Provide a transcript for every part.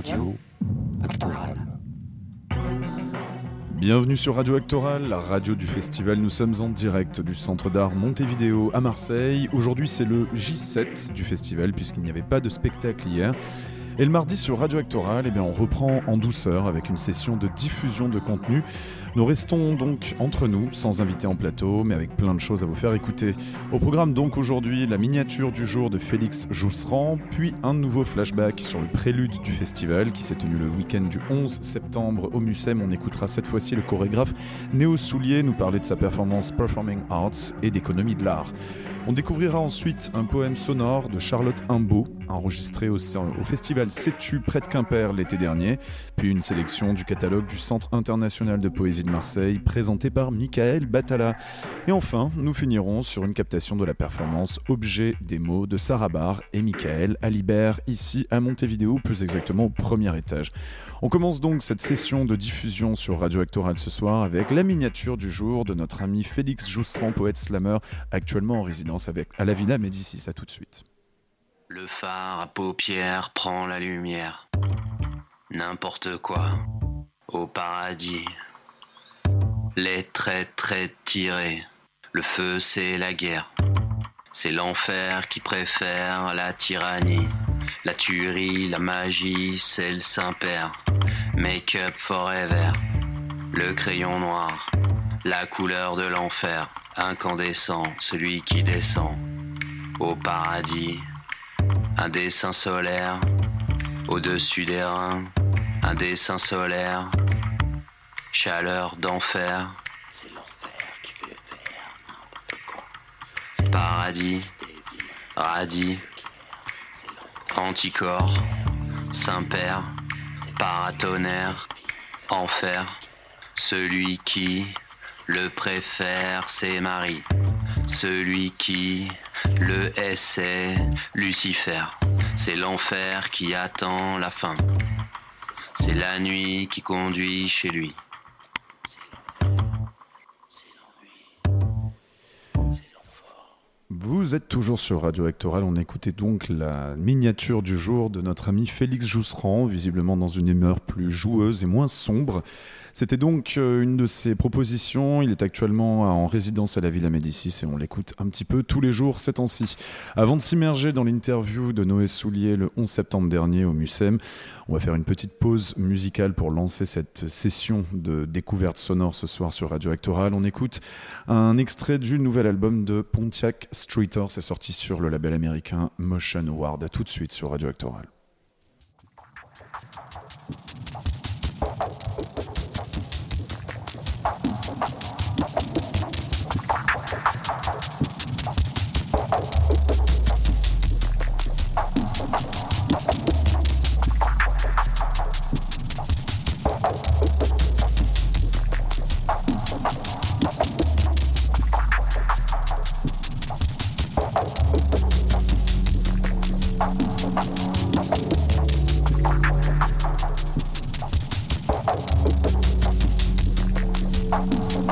Radio. Bienvenue sur Radio Actoral, la radio du festival. Nous sommes en direct du centre d'art Montevideo à Marseille. Aujourd'hui, c'est le J7 du festival puisqu'il n'y avait pas de spectacle hier. Et le mardi sur Radio Actoral, eh bien, on reprend en douceur avec une session de diffusion de contenu. Nous restons donc entre nous, sans invité en plateau, mais avec plein de choses à vous faire écouter. Au programme donc aujourd'hui, la miniature du jour de Félix Jousserand, puis un nouveau flashback sur le prélude du festival qui s'est tenu le week-end du 11 septembre au Mucem. On écoutera cette fois-ci le chorégraphe Néo Soulier nous parler de sa performance Performing Arts et d'économie de l'art. On découvrira ensuite un poème sonore de Charlotte Imbeau, enregistré au, au festival Sétu près de Quimper l'été dernier, puis une sélection du catalogue du Centre international de poésie de Marseille, présenté par Michael Batala. Et enfin, nous finirons sur une captation de la performance Objet des mots de Sarah Barr et Michael Alibert, ici à Montevideo, plus exactement au premier étage. On commence donc cette session de diffusion sur Radio Actoral ce soir avec la miniature du jour de notre ami Félix Jousserand, poète slammer, actuellement en résidence avec, à la Villa Médicis. À tout de suite. Le phare à paupières prend la lumière. N'importe quoi. Au paradis. Les traits traits tirés. Le feu, c'est la guerre. C'est l'enfer qui préfère la tyrannie. La tuerie, la magie, c'est le Saint-Père. Make-up forever. Le crayon noir. La couleur de l'enfer. Incandescent, celui qui descend. Au paradis. Un dessin solaire. Au-dessus des reins. Un dessin solaire. Chaleur d'enfer. C'est l'enfer qui fait faire n'importe quoi. Paradis. Radis. Anticorps. Saint-Père. Paratonnerre. Enfer. Celui qui le préfère, c'est Marie. Celui qui le essaie, Lucifer. C'est l'enfer qui attend la fin. C'est la nuit qui conduit chez lui. Vous êtes toujours sur Radio Actoral, on écoutait donc la miniature du jour de notre ami Félix Jousserand, visiblement dans une humeur plus joueuse et moins sombre. C'était donc euh, une de ses propositions. Il est actuellement en résidence à la Villa Médicis et on l'écoute un petit peu tous les jours ces temps-ci. Avant de s'immerger dans l'interview de Noé Soulier le 11 septembre dernier au Mucem, on va faire une petite pause musicale pour lancer cette session de découverte sonore ce soir sur Radio Actoral. On écoute un extrait du nouvel album de Pontiac Streeter. C'est sorti sur le label américain Motion Award. À tout de suite sur Radio Actoral. you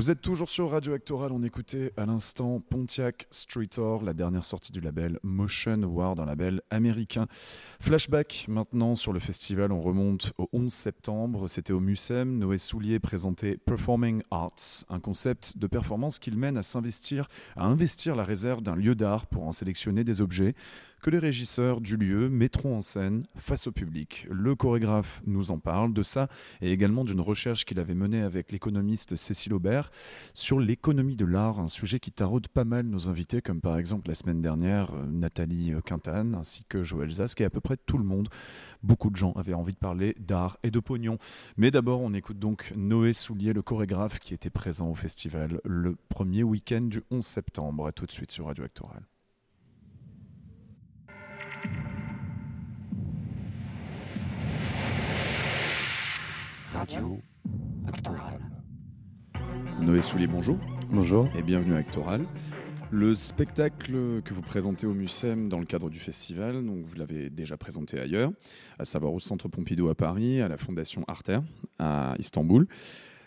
Vous êtes toujours sur Radio Actoral, on écoutait à l'instant Pontiac Street Or, la dernière sortie du label Motion Ward, un label américain. Flashback maintenant sur le festival, on remonte au 11 septembre, c'était au Mucem, Noé Soulier présentait Performing Arts, un concept de performance qu'il mène à s'investir, à investir la réserve d'un lieu d'art pour en sélectionner des objets que les régisseurs du lieu mettront en scène face au public. Le chorégraphe nous en parle de ça et également d'une recherche qu'il avait menée avec l'économiste Cécile Aubert sur l'économie de l'art, un sujet qui taraude pas mal nos invités, comme par exemple la semaine dernière euh, Nathalie Quintane ainsi que Joël Zask et à peu près tout le monde. Beaucoup de gens avaient envie de parler d'art et de pognon. Mais d'abord, on écoute donc Noé Soulier, le chorégraphe qui était présent au festival le premier week-end du 11 septembre. A tout de suite sur Radio Actoral. Radio Noé Soulier, bonjour. Bonjour. Et bienvenue à Actoral. Le spectacle que vous présentez au MUSEM dans le cadre du festival, donc vous l'avez déjà présenté ailleurs, à savoir au Centre Pompidou à Paris, à la Fondation Arter à Istanbul.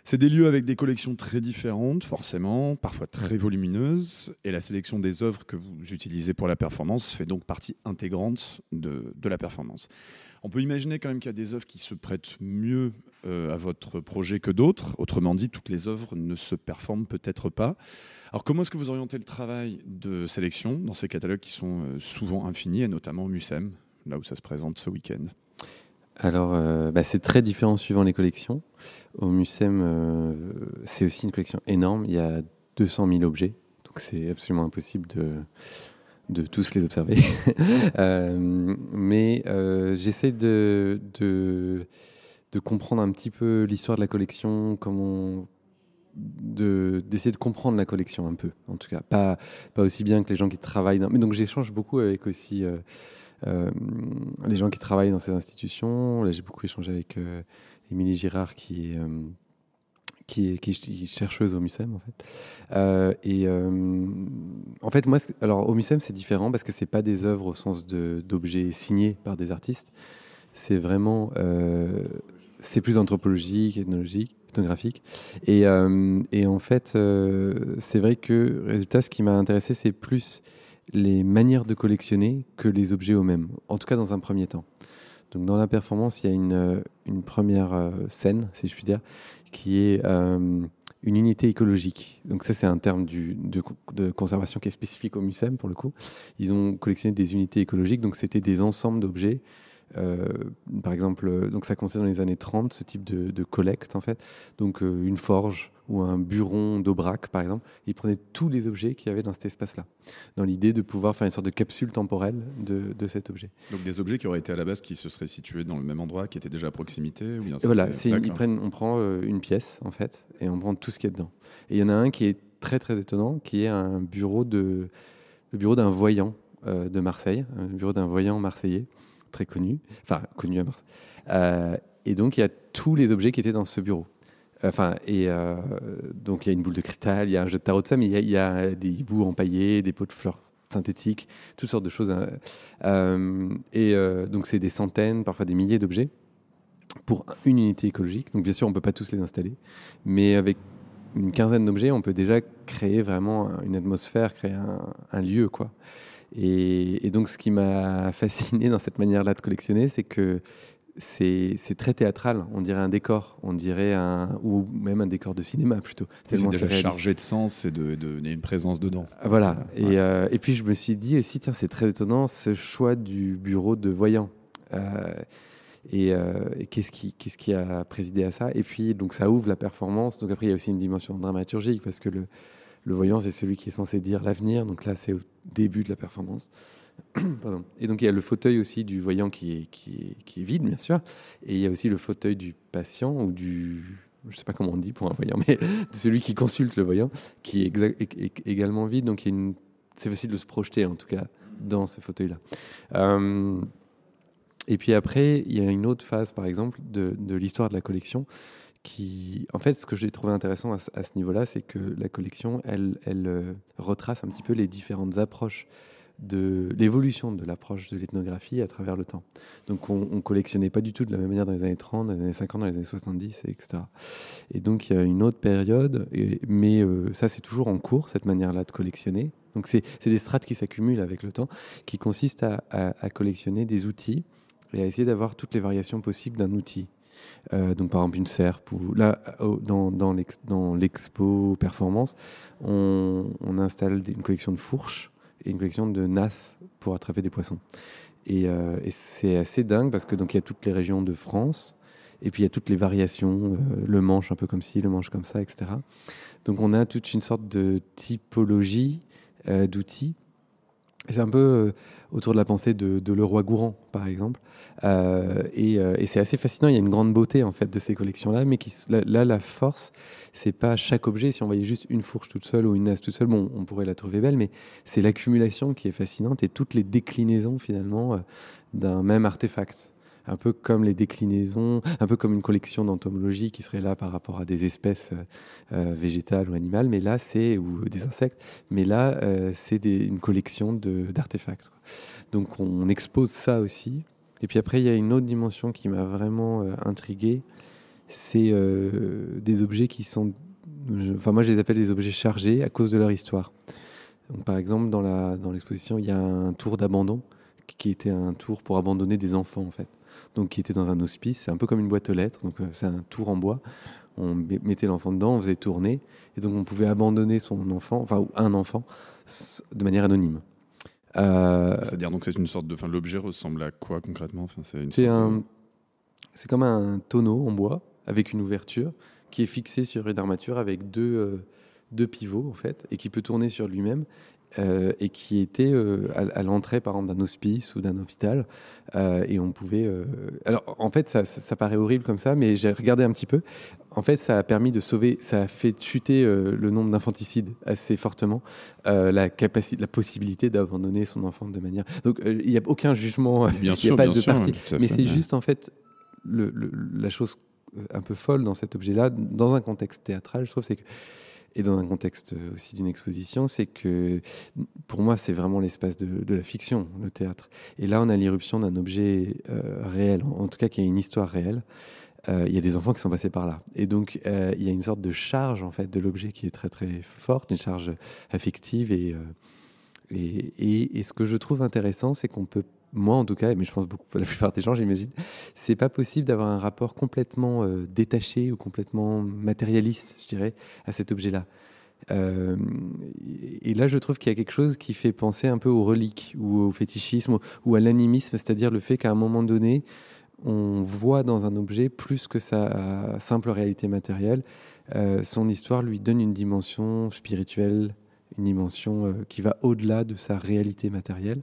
C'est des lieux avec des collections très différentes, forcément, parfois très volumineuses, et la sélection des œuvres que vous utilisez pour la performance fait donc partie intégrante de, la performance. On peut imaginer quand même qu'il y a des œuvres qui se prêtent mieux euh, à votre projet que d'autres. Autrement dit, toutes les œuvres ne se performent peut-être pas. Alors comment est-ce que vous orientez le travail de sélection dans ces catalogues qui sont euh, souvent infinis, et notamment au MUSEM, là où ça se présente ce week-end? Alors, euh, bah, c'est très différent suivant les collections. Au MUSEM, c'est aussi une collection énorme. Il y a 200 000 objets, donc c'est absolument impossible de, de tous les observer. mais j'essaie de, de, de, comprendre un petit peu l'histoire de la collection, comment d'essayer de, comprendre la collection un peu, en tout cas. Pas, pas aussi bien que les gens qui travaillent. Mais donc j'échange beaucoup avec aussi euh, les gens qui travaillent dans ces institutions. Là, j'ai beaucoup échangé avec euh, Émilie Girard, qui est, euh, chercheuse au MUSEM, en fait. en fait, moi, alors au MUSEM, c'est différent parce que c'est pas des œuvres au sens d'objets signés par des artistes c'est vraiment, c'est plus anthropologique, ethnologique, ethnographique. Et, et en fait, c'est vrai que, résultat, ce qui m'a intéressé, c'est plus les manières de collectionner que les objets eux-mêmes, en tout cas dans un premier temps. Donc dans la performance, il y a une, une première scène, si je puis dire, qui est une unité écologique. Donc ça, c'est un terme de, conservation qui est spécifique au MUSEM, pour le coup. Ils ont collectionné des unités écologiques, donc c'était des ensembles d'objets euh, par exemple, euh, donc ça commençait dans les années 30, ce type de, collecte en fait. Donc euh, une forge ou un buron d'Aubrac par exemple, ils prenaient tous les objets qu'il y avait dans cet espace-là, dans l'idée de pouvoir faire une sorte de capsule temporelle de, de, cet objet. Donc des objets qui auraient été à la base qui se seraient situés dans le même endroit, qui étaient déjà à proximité ou bien Voilà, ils prennent, on prend une pièce en fait et on prend tout ce qu'il y a dedans. Et il y en a un qui est très très étonnant, qui est un bureau de le bureau d'un voyant de Marseille, un bureau d'un voyant marseillais très connu, enfin connu à Marseille. Euh, et donc il y a tous les objets qui étaient dans ce bureau. Enfin, et euh, donc il y a une boule de cristal, il y a un jeu de tarot de ça, mais il y, a, des bouts empaillés, des pots de fleurs synthétiques, toutes sortes de choses. Hein. Euh, et donc c'est des centaines, parfois des milliers d'objets pour une unité écologique. Donc bien sûr, on ne peut pas tous les installer, mais avec une quinzaine d'objets, on peut déjà créer vraiment une atmosphère, créer un, un lieu, quoi. Et, donc, ce qui m'a fasciné dans cette manière-là de collectionner, c'est que c'est très théâtral. On dirait un décor, on dirait un ou même un décor de cinéma plutôt. C'est déjà chargé de sens et de, de, une présence dedans. Ah, voilà. Et, euh, et, puis je me suis dit aussi, tiens, c'est très étonnant ce choix du bureau de voyant. Euh, et, euh, et qu'est-ce qui, qu'est-ce qui a présidé à ça? Et puis donc ça ouvre la performance. Donc après il y a aussi une dimension dramaturgique parce que le le voyant, c'est celui qui est censé dire l'avenir. Donc là, c'est au début de la performance. Et donc, il y a le fauteuil aussi du voyant qui est, qui est, vide, bien sûr. Et il y a aussi le fauteuil du patient ou du. Je ne sais pas comment on dit pour un voyant, mais de celui qui consulte le voyant, qui est, également vide. Donc, c'est facile de se projeter, en tout cas, dans ce fauteuil-là. Euh, et puis après, il y a une autre phase, par exemple, de, de l'histoire de la collection, qui, en fait, ce que j'ai trouvé intéressant à, ce niveau-là, c'est que la collection, elle, elle euh, retrace un petit peu les différentes approches de l'évolution de l'approche de l'ethnographie à travers le temps. Donc on, on, collectionnait pas du tout de la même manière dans les années 30, dans les années 50, dans les années 70, etc. Et donc il y a une autre période, mais euh, ça c'est toujours en cours, cette manière-là de collectionner. Donc c'est des strates qui s'accumulent avec le temps, qui consistent à, collectionner des outils et à essayer d'avoir toutes les variations possibles d'un outil. Euh, donc par exemple une serpe ou là dans l'expo performance on, installe une collection de fourches et une collection de nasses pour attraper des poissons. Et, euh, c'est assez dingue parce que donc il y a toutes les régions de France et puis il y a toutes les variations euh, le manche un peu comme ci le manche comme ça etc donc on a toute une sorte de typologie d'outils c'est un peu autour de la pensée de, de Leroy Gourand, par exemple. Euh, euh, et, c'est assez fascinant. Il y a une grande beauté en fait de ces collections-là, mais qui, là, la force, c'est pas chaque objet. Si on voyait juste une fourche toute seule ou une nasse toute seule, bon, on pourrait la trouver belle, mais c'est l'accumulation qui est fascinante et toutes les déclinaisons finalement euh, d'un même artefact un peu comme les déclinaisons, un peu comme une collection d'entomologie qui serait là par rapport à des espèces euh, végétales ou animales, mais là c'est ou des insectes, mais là euh, c'est une collection d'artefacts. Donc on expose ça aussi. Et puis après il y a une autre dimension qui m'a vraiment euh, intrigué, c'est des objets qui sont, enfin moi je les appelle des objets chargés à cause de leur histoire. Par exemple dans la dans l'exposition il y a un tour d'abandon qui était un tour pour abandonner des enfants en fait donc qui était dans un hospice. C'est un peu comme une boîte aux lettres, donc euh, c'est un tour en bois. On mettait l'enfant dedans, on faisait tourner, et donc on pouvait abandonner son enfant, enfin un enfant, de manière anonyme. Euh, C'est-à-dire donc c'est une sorte de, enfin l'objet ressemble à quoi concrètement? Enfin, C'est un, c'est comme un tonneau en bois avec une ouverture qui est fixé sur une armature avec deux, euh, deux pivots en fait et qui peut tourner sur lui-même euh, et qui était euh, à, l'entrée, par exemple, d'un hospice ou d'un hôpital. Euh, et on pouvait. Alors, en fait, ça, ça, paraît horrible comme ça, mais j'ai regardé un petit peu. En fait, ça a permis de sauver, ça a fait chuter le nombre d'infanticides assez fortement, la capacité, la possibilité d'abandonner son enfant de manière. Donc, il n'y a aucun jugement, il n'y a pas de parti, mais c'est juste en fait le, la chose un peu folle dans cet objet-là, dans un contexte théâtral, je trouve, c'est que et dans un contexte aussi d'une exposition, c'est que pour moi, c'est vraiment l'espace de, la fiction, le théâtre. Et là, on a l'irruption d'un objet euh, réel, en, tout cas qui a une histoire réelle. Euh, il y a des enfants qui sont passés par là. Et donc, euh, il y a une sorte de charge, en fait, de l'objet qui est très, très forte, une charge affective. Et, et, et ce que je trouve intéressant, c'est qu'on peut moi en tout cas, mais je pense beaucoup la plupart des gens, j'imagine, c'est pas possible d'avoir un rapport complètement euh, détaché ou complètement matérialiste, je dirais, à cet objet-là. Euh, et là, je trouve qu'il y a quelque chose qui fait penser un peu aux reliques ou au fétichisme ou, à l'animisme, c'est-à-dire le fait qu'à un moment donné, on voit dans un objet plus que sa simple réalité matérielle. Euh, son histoire lui donne une dimension spirituelle, une dimension qui va au-delà de sa réalité matérielle.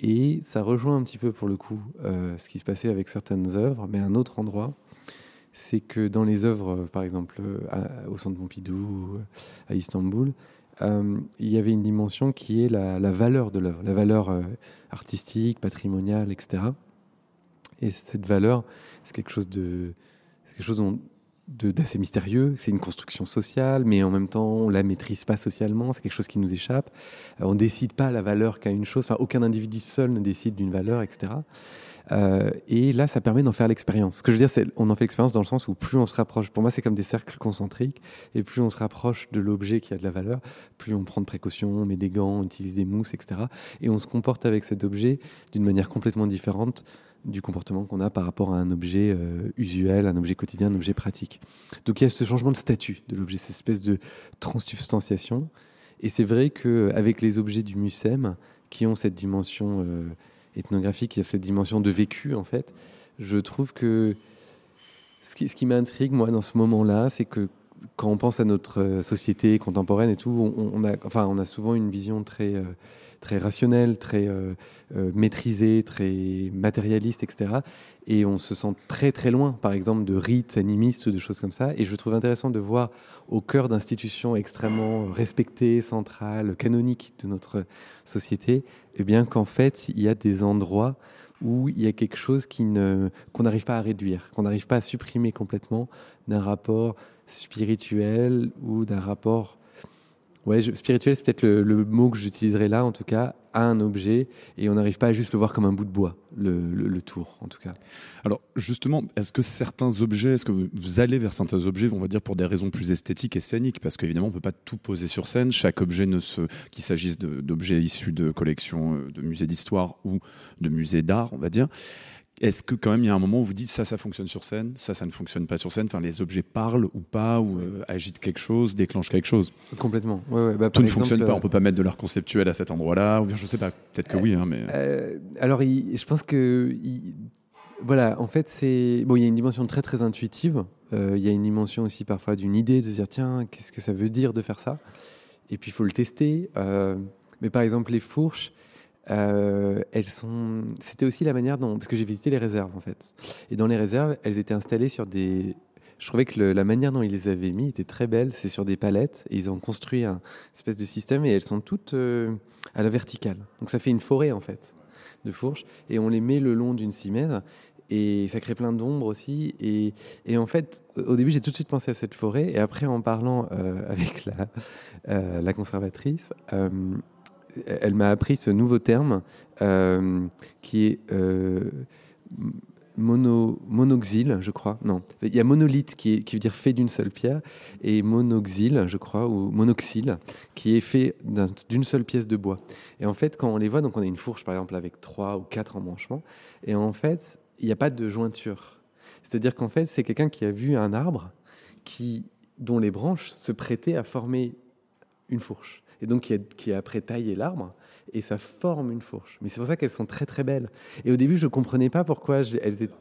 Et ça rejoint un petit peu pour le coup euh, ce qui se passait avec certaines œuvres, mais un autre endroit, c'est que dans les œuvres, par exemple au Centre Pompidou, à Istanbul, euh, il y avait une dimension qui est la, valeur de l'œuvre, la valeur euh, artistique, patrimoniale, etc. Et cette valeur, c'est quelque chose de, quelque chose dont, d'assez mystérieux. C'est une construction sociale, mais en même temps, on la maîtrise pas socialement. C'est quelque chose qui nous échappe. Euh, on décide pas la valeur qu'a une chose. Enfin, aucun individu seul ne décide d'une valeur, etc. Euh, et là, ça permet d'en faire l'expérience. Ce que je veux dire, c'est on en fait l'expérience dans le sens où plus on se rapproche, pour moi, c'est comme des cercles concentriques, et plus on se rapproche de l'objet qui a de la valeur, plus on prend de précautions, on met des gants, on utilise des mousses, etc. Et on se comporte avec cet objet d'une manière complètement différente du comportement qu'on a par rapport à un objet euh, usuel, un objet quotidien, un objet pratique. Donc il y a ce changement de statut de l'objet, cette espèce de transsubstantiation. Et c'est vrai qu'avec les objets du MUSEM, qui ont cette dimension euh, ethnographique, qui a cette dimension de vécu, en fait, je trouve que ce qui, ce qui m'intrigue, moi, dans ce moment-là, c'est que quand on pense à notre euh, société contemporaine et tout, on, a, enfin, on a souvent une vision très très rationnel, très euh, euh, maîtrisé, très matérialiste, etc. Et on se sent très très loin, par exemple, de rites animistes ou de choses comme ça. Et je trouve intéressant de voir au cœur d'institutions extrêmement respectées, centrales, canoniques de notre société, eh bien qu'en fait, il y a des endroits où il y a quelque chose qui ne, qu'on n'arrive pas à réduire, qu'on n'arrive pas à supprimer complètement d'un rapport spirituel ou d'un rapport Ouais, spirituel, c'est peut-être le, mot que j'utiliserai là, en tout cas, à un objet, et on n'arrive pas à juste le voir comme un bout de bois, le, tour, en tout cas. Alors, justement, est-ce que certains objets, est-ce que vous allez vers certains objets, on va dire, pour des raisons plus esthétiques et scéniques Parce qu'évidemment, on ne peut pas tout poser sur scène. Chaque objet, qu'il s'agisse d'objets issus de collections euh, de musées d'histoire ou de musées d'art, on va dire, est-ce que quand même il y a un moment où vous dites ça, ça fonctionne sur scène, ça, ça ne fonctionne pas sur scène Enfin, les objets parlent ou pas, ou euh, agitent quelque chose, déclenchent quelque chose? Complètement. Bah, Tout ne fonctionne pas. On peut pas mettre de l'art conceptuel à cet endroit-là, ou bien je sais pas. Peut-être que oui, hein, mais. Euh, alors, je pense que voilà, en fait, c'est bon. Il y a une dimension très très intuitive. Euh, il y a une dimension aussi parfois d'une idée de se dire tiens, qu'est-ce que ça veut dire de faire ça? Et puis il faut le tester. mais par exemple, les fourches euh, elles sont. C'était aussi la manière dont, parce que j'ai visité les réserves en fait, et dans les réserves, elles étaient installées sur des. Je trouvais que la manière dont ils les avaient mis était très belle. C'est sur des palettes et ils ont construit un espèce de système et elles sont toutes euh, à la verticale. Donc ça fait une forêt en fait de fourches et on les met le long d'une cimètre et ça crée plein d'ombre aussi. Et, et, en fait, au début, j'ai tout de suite pensé à cette forêt. Et après, en parlant euh, avec la conservatrice, elle m'a appris ce nouveau terme euh, qui est euh, mono, monoxyle, je crois. Non, il y a monolithe qui, veut dire fait d'une seule pierre et monoxyle, je crois, ou monoxyle qui est fait d'une seule pièce de bois. Et en fait, quand on les voit, donc on a une fourche par exemple avec trois ou quatre embranchements, et en fait, il n'y a pas de jointure. C'est-à-dire qu'en fait, c'est quelqu'un qui a vu un arbre qui, dont les branches se prêtaient à former une fourche et donc qui a, après taillé l'arbre, et ça forme une fourche. Mais c'est pour ça qu'elles sont très très belles. Et au début, je ne comprenais pas pourquoi elles étaient.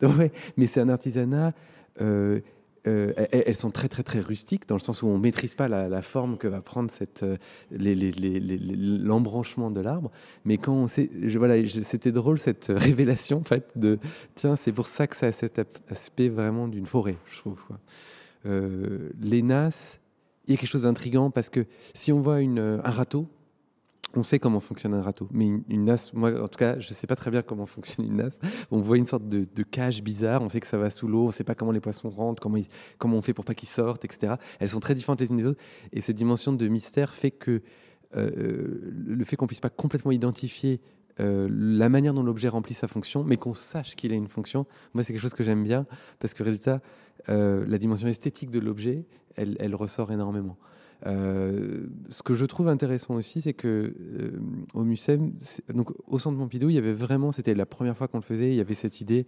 Ouais, mais c'est un artisanat. Euh, euh, elles sont très très très rustiques dans le sens où on maîtrise pas la, forme que va prendre cette euh, l'embranchement de l'arbre. Mais quand on sait, voilà, c'était drôle cette révélation en fait de tiens c'est pour ça que ça a cet aspect vraiment d'une forêt, je trouve. Quoi. Les nasses, il y a quelque chose d'intrigant parce que si on voit une, un râteau, on sait comment fonctionne un râteau, mais une, une nasse, moi en tout cas, je sais pas très bien comment fonctionne une nasse. On voit une sorte de, cage bizarre, on sait que ça va sous l'eau, on sait pas comment les poissons rentrent, comment, on fait pour pas qu'ils sortent, etc. Elles sont très différentes les unes des autres, et cette dimension de mystère fait que euh, le fait qu'on puisse pas complètement identifier euh, la manière dont l'objet remplit sa fonction, mais qu'on sache qu'il a une fonction, moi c'est quelque chose que j'aime bien, parce que résultat, euh, la dimension esthétique de l'objet, elle, ressort énormément. Euh, ce que je trouve intéressant aussi, c'est que euh, au MUSEM, donc au Centre Pompidou, il y avait vraiment, c'était la première fois qu'on le faisait, il y avait cette idée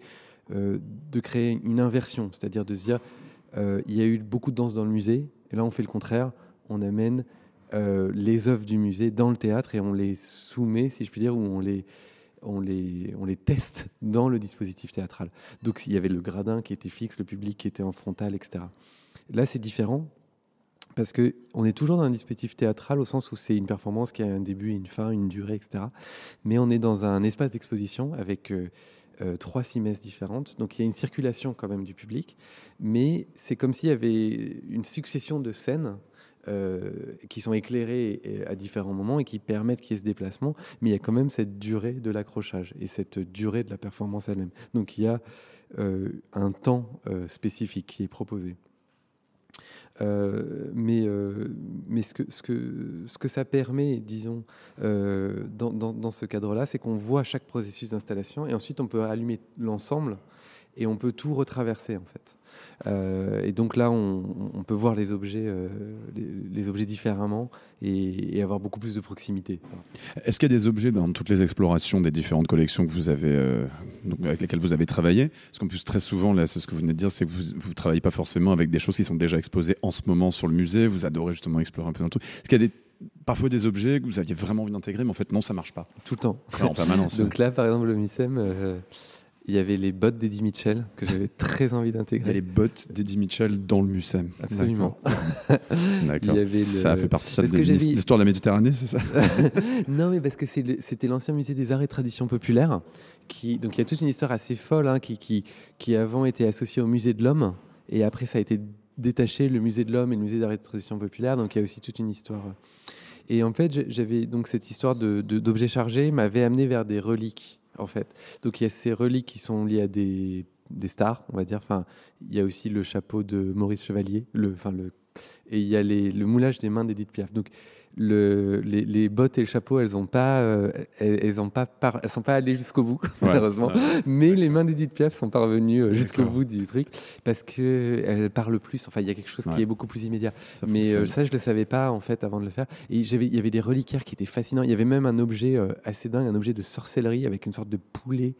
euh, de créer une inversion, c'est-à-dire de se dire, il y a eu beaucoup de danse dans le musée, et là on fait le contraire, on amène les œuvres du musée dans le théâtre et on les soumet, si je puis dire, ou on les on les, on les teste dans le dispositif théâtral. Donc il y avait le gradin qui était fixe, le public qui était en frontal, etc. Là, c'est différent parce que on est toujours dans un dispositif théâtral au sens où c'est une performance qui a un début, une fin, une durée, etc. Mais on est dans un espace d'exposition avec euh, euh, trois six messes différentes. Donc il y a une circulation quand même du public, mais c'est comme s'il y avait une succession de scènes euh, qui sont éclairées euh, à différents moments et qui permettent qu'il y ait ce déplacement, mais il y a quand même cette durée de l'accrochage et cette durée de la performance elle-même. Donc il y a euh, un temps spécifique qui est proposé. Mais ce, que, ça permet, disons, dans ce cadre-là, c'est qu'on voit chaque processus d'installation et ensuite on peut allumer l'ensemble et on peut tout retraverser en fait. Euh, et donc là, on, on peut voir les objets, euh, les, les objets différemment et, et, avoir beaucoup plus de proximité. Est-ce qu'il y a des objets dans toutes les explorations des différentes collections que vous avez, euh, donc avec lesquelles vous avez travaillé? Parce qu'en plus, très souvent, là, c'est ce que vous venez de dire, c'est que vous ne travaillez pas forcément avec des choses qui sont déjà exposées en ce moment sur le musée. Vous adorez justement explorer un peu dans tout. Est-ce qu'il y a des parfois des objets que vous aviez vraiment envie d'intégrer, mais en fait non, ça marche pas? Tout le temps. en permanence. Donc là, par exemple, le MUSEM, euh, il y avait les bottes d'Eddie Mitchell que j'avais très envie d'intégrer. Les bottes d'Eddie Mitchell dans le MUSEM. Absolument. D'accord. Le... Ça fait partie ça, de l'histoire de la Méditerranée, c'est ça Non, mais parce que c'était l'ancien musée des arts et traditions populaires. Qui, donc il y a toute une histoire assez folle hein, qui, qui, qui avant était associée au musée de l'homme et après ça a été détaché le musée de l'homme et le musée d'art et traditions populaires. Donc il y a aussi toute une histoire. Et en fait, j'avais donc cette histoire d'objets de, de, chargés m'avait amené vers des reliques en fait. Donc il y a ces reliques qui sont liées à des, des, stars, on va dire. Enfin, il y a aussi le chapeau de Maurice Chevalier, le, enfin le, et il y a les, le moulage des mains d'Edith Piaf. Donc le, les, les, bottes et le chapeau, elles ont pas, euh, elles, elles, ont pas, par, elles sont pas allées jusqu'au bout, ouais, malheureusement. Ouais. Mais les mains d'Edith Piaf sont parvenues euh, jusqu'au bout du truc parce que elles parlent plus. Enfin, il y a quelque chose ouais. qui est beaucoup plus immédiat. Ça Mais euh, ça, je le savais pas en fait avant de le faire. Et j'avais, il y avait des reliquaires qui étaient fascinants. Il y avait même un objet euh, assez dingue, un objet de sorcellerie avec une sorte de poulet